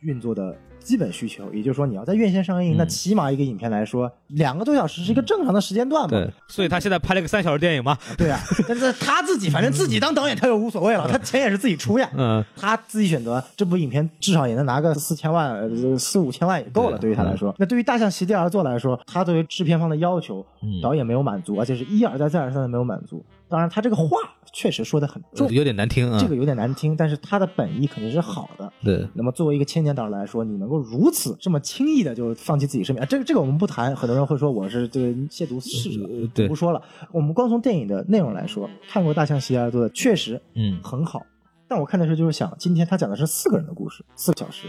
A: 运作的基本需求，也就是说，你要在院线上映，
B: 嗯
A: 那起码一个影片来说，两个多小时是一个正常的时间段嘛。
B: 对，所以他现在拍了个三小时电影嘛，
A: 对啊，但是他自己 反正自己当导演，他就无所谓了，他钱也是自己出呀。
B: 嗯，
A: 他自己选择这部影片，至少也能拿个四千万、呃四五千万也够了。
B: 对
A: 对于他来说，那对于大象席地而坐来说，他对于制片方的要求，
B: 嗯
A: 导演没有满足，而且是一而再、再而三的没有满足。当然，他这个话确实说的很重，
B: 有点难听啊，
A: 这个有点难听，但是他的本意肯定是好的。
B: 对，
A: 那么，作为一个千年导演来说，你能够如此这么轻易的就放弃自己生命啊，这个这个我们不谈。很多人会说我是这个亵渎逝者，不说了。我们光从电影的内容来说，看过《大象席尔多》的确实
B: 嗯
A: 很好。但我看的时候就是想，今天他讲的是四个人的故事，四个小时。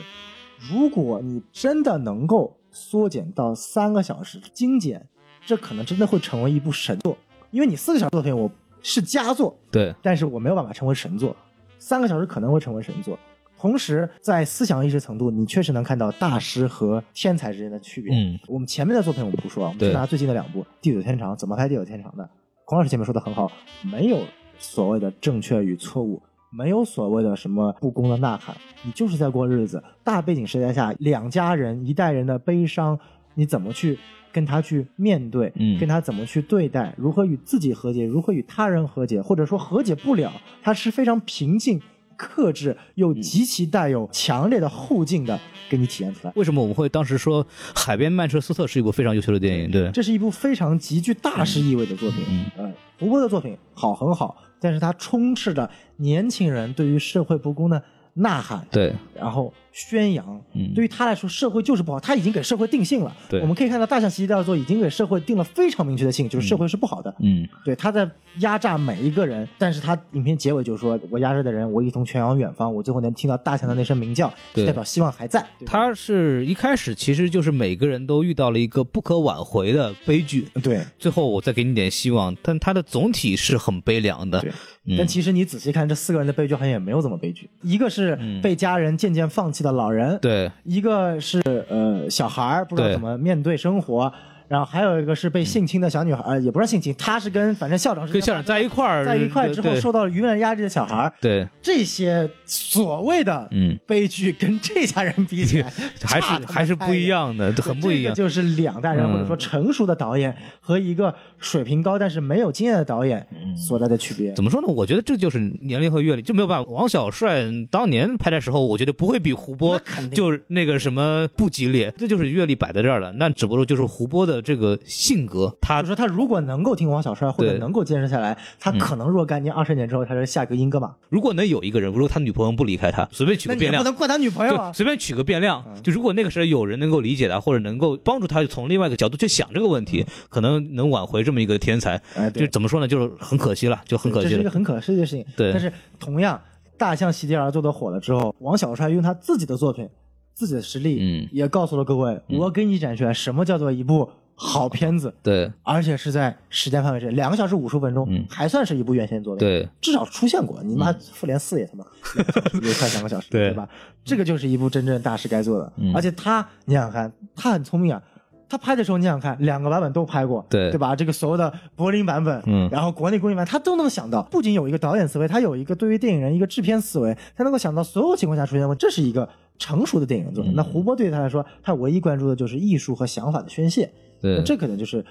A: 如果你真的能够缩减到三个小时，精简，这可能真的会成为一部神作。因为你四个小时作品，我是佳作，
B: 对，
A: 但是我没有办法成为神作。三个小时可能会成为神作。同时，在思想意识程度，你确实能看到大师和天才之间的区别。
B: 嗯，
A: 我们前面的作品我们不说啊，我们就拿最近的两部《地久天长》怎么拍《地久天长》的。孔老师前面说的很好，没有所谓的正确与错误，没有所谓的什么不公的呐喊，你就是在过日子。大背景时代下，两家人一代人的悲伤，你怎么去跟他去面对？
B: 嗯
A: 跟他怎么去对待？如何与自己和解？如何与他人和解？或者说和解不了，他是非常平静。克制又极其带有强烈的后劲的给你体验出来，
B: 为什么我们会当时说《海边曼彻斯特》是一部非常优秀的电影？对，
A: 这是一部非常极具大师意味的作品。
B: 嗯
A: 呃，胡波的作品好很好，但是它充斥着年轻人对于社会不公的呐喊，
B: 对，
A: 然后宣扬。
B: 嗯
A: 对于他来说，社会就是不好，他已经给社会定性了。
B: 对
A: 我们可以看到《大象席地而坐》已经给社会定了非常明确的性，就是社会是不好的。
B: 嗯，
A: 对，他在压榨每一个人，但是他影片结尾就说：“我压榨的人，我一同全往远方。我最后能听到大象的那声鸣叫，
B: 对
A: 代表希望还在。对
B: 他是一开始其实就是每个人都遇到了一个不可挽回的悲剧，
A: 对
B: 最后我再给你点希望，但他的总体是很悲凉的。
A: 对。
B: 嗯
A: 但其实你仔细看，这四个人的悲剧好像也没有怎么悲剧。一个是
B: 嗯
A: 被家人渐渐放弃的老人，
B: 对。
A: 一个是呃小孩儿不知道怎么面对生活，然后还有一个是被性侵的小女孩，呃也不是性侵，她是跟反正校长是
B: 跟校长在一块儿，
A: 在一块之后受到了舆论压制的小孩儿，
B: 对，
A: 这些所谓的
B: 嗯
A: 悲剧跟这家人比起来，
B: 还是还是不一样的，很不一样
A: 这个。就是两代人、
B: 嗯
A: 或者说成熟的导演和一个水平高但是没有经验的导演所在的区别。
B: 怎么说呢？我觉得这就是年龄和阅历，就没有办法。王小帅当年拍的时候，我觉得不会比胡波就是那个什么不激烈，这就是阅历摆在这儿了。那只不过就是胡波的这个性格，他
A: 就说他如果能够听王小帅，或者能够坚持下来，他可能若干年、二十年之后，他是下一个英格玛。
B: 如果能有一个人，如果他女朋友不离开他，随便取个变量，
A: 不能怪他女朋友啊，。
B: 随便取个变量，就如果那个时候有人能够理解他，或者能够帮助他从另外一个角度去想这个问题，可能能挽回这么一个天才。
A: 哎，
B: 就，怎么说呢？就是很可惜了，就很可惜了。
A: 这是一个很可惜的事情。
B: 对
A: 但是同样，大象席地而坐的火了之后，王小帅用他自己的作品、自己的实力，
B: 嗯
A: 也告诉了各位，我给你展现什么叫做一部好片子，
B: 对
A: 而且是在时间范围之内，两个小时五十分钟，
B: 嗯
A: 还算是一部院线作品。
B: 对，
A: 至少出现过。你妈复联四也他妈 也快两个小时，
B: 对
A: 对吧？这个就是一部真正大师该做的。
B: 嗯
A: 而且他，你想想看，他很聪明啊。他拍的时候，你想想看，两个版本都拍过，
B: 对
A: 对吧？这个所有的柏林版本，
B: 嗯
A: 然后国内公映版，他都能想到，不仅有一个导演思维，他有一个对于电影人一个制片思维，他能够想到所有情况下出现的问题，这是一个成熟的电影作品。那胡波对他来说，他唯一关注的就是艺术和想法的宣泄。
B: 对
A: 这可能就是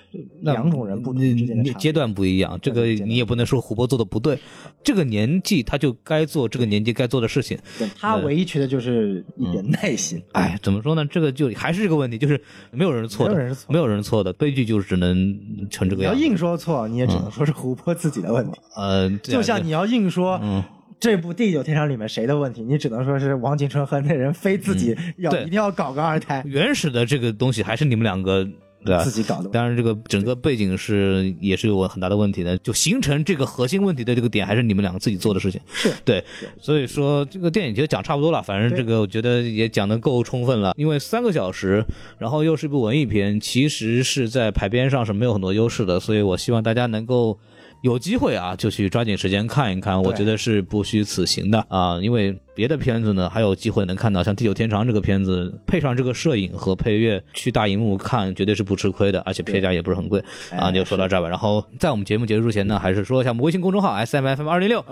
A: 两种人不之间的差别。
B: 阶段不一样，这个你也不能说胡波做的不对，这个年纪他就该做这个年纪该做的事情。
A: 对他唯一缺的就是一点耐心。
B: 哎，怎么说呢？这个就还是这个问题，就是没有人是错的，
A: 没有人是错
B: 没有人是错的，悲剧就只能成这个样子。
A: 你要硬说错，你也只能说是胡波自己的问题。
B: 呃，
A: 就像你要硬说，
B: 嗯
A: 这部《地久天长》里面谁的问题，你只能说是王景春和那人非自己要、
B: 嗯
A: 一定要搞个二胎，
B: 原始的这个东西还是你们两个对吧
A: 自？己搞的。
B: 当然，这个整个背景是也是有很大的问题的，就形成这个核心问题的这个点，还是你们两个自己做的事情。
A: 是
B: 对，所以说这个电影其实讲差不多了，反正这个我觉得也讲的够充分了，因为三个小时，然后又是一部文艺片，其实是在排片上是没有很多优势的，所以我希望大家能够。有机会啊就去抓紧时间看一看我觉得是不虚此行的。啊因为别的片子呢还有机会能看到像地久天长这个片子配上这个摄影和配乐去大荧幕看绝对是不吃亏的而且票价也不是很贵。啊就说到这儿吧。然后在我们节目结束之前呢还是说一下我们微信公众号 smfm 二零六。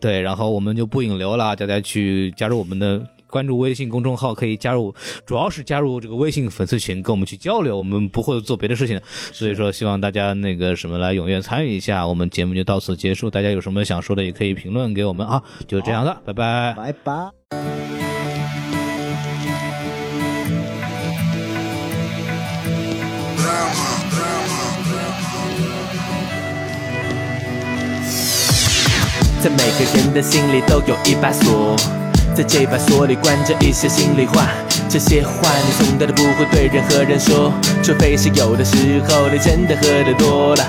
B: 对然后我们就不引流了大家去加入我们的关注微信公众号可以加入，主要是加入这个微信粉丝群，跟我们去交流。我们不会做别的事情的，所以说希望大家那个什么来踊跃参与一下。我们节目就到此结束，大家有什么想说的也可以评论给我们啊。就这样的，拜拜。
A: 拜拜。
C: 在每个人的心里都有一把锁，在这把锁里关着一些心里话。这些话你从来都不会对任何人说，除非是有的时候你真的喝得多了，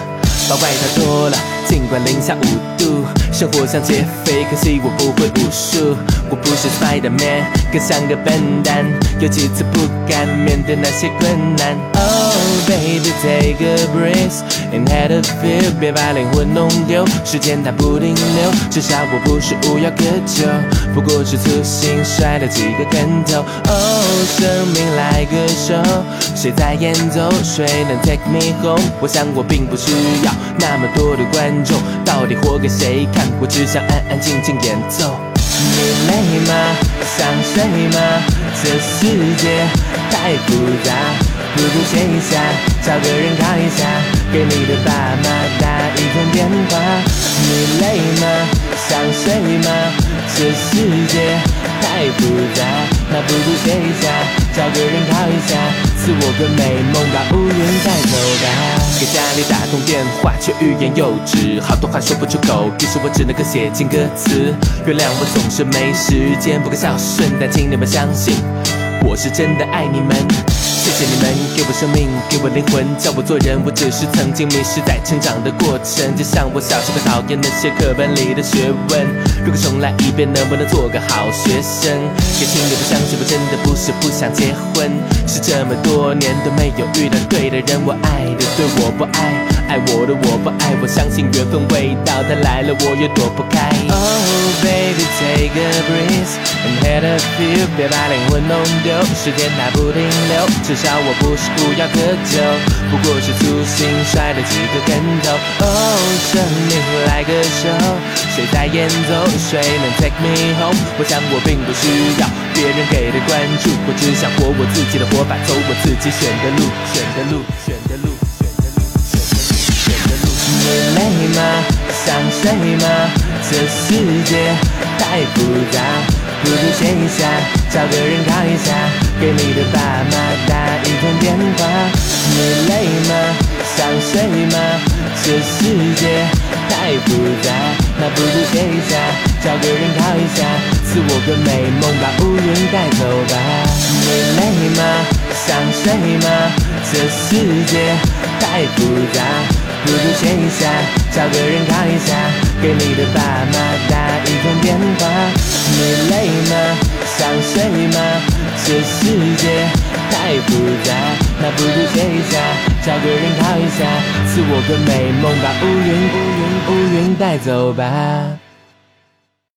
C: 把外套脱了。尽管零下五度，生活像劫匪，可惜我不会武术，我不是 Spider Man，更像个笨蛋，有几次不敢面对那些困难。Oh baby take a breath and had a feel，别把灵魂弄丢，时间它不停留，至少我不是无药可救，不过是粗心摔了几个跟头。Oh 生命来个手，谁在演奏，谁能 take me home？我想我并不需要那么多的观众，到底活给谁看？我只想安安静静演奏。你累吗？想睡吗？这世界太复杂，不如歇一下，找个人靠一下，给你的爸妈打一通电话。你累吗？想睡吗？这世界太复杂，那不如歇一下，找个人靠一下，赐我个美梦，把乌云带走吧。给家里打通电话，却欲言又止，好多话说不出口，于是我只能够写进歌词。原谅我总是没时间，不够孝顺，但请你们相信，我是真的爱你们。谢谢你们给我生命，给我灵魂，教我做人。我只是曾经迷失在成长的过程，就像我小时候讨厌那些课本里的学问。如果重来一遍，能不能做个好学生？也请你们相信，我真的不是不想结婚，是这么多年都没有遇到对的人。我爱的对我不爱，爱我的我不爱。我相信缘分味道它来了，我也躲不开。Oh baby take a breath and had a feel，别把灵魂弄丢，时间它不停留。我不是无药可救，不过是粗心摔了几个跟头。哦，生命来个手，谁在演奏，谁能 take me home？我想我并不需要别人给的关注，我只想活我自己的活法，走我自己选的路，选的路，选的路，选的路，选的路，选的路。你累吗？想睡吗？这世界太复杂，不如歇一下，找个人靠一下，给你的爸妈打一通电话。你累吗？想睡吗？这世界太复杂，那不如歇一下，找个人靠一下，赐我个美梦，把乌云带走吧。你累吗？想睡吗？这世界太复杂。不如歇一下，找个人靠一下，给你的爸妈打一通电话。你累吗？想睡吗？这世界太复杂，那不如歇一下，找个人靠一下，赐我个美梦，把乌云乌云乌云带走吧。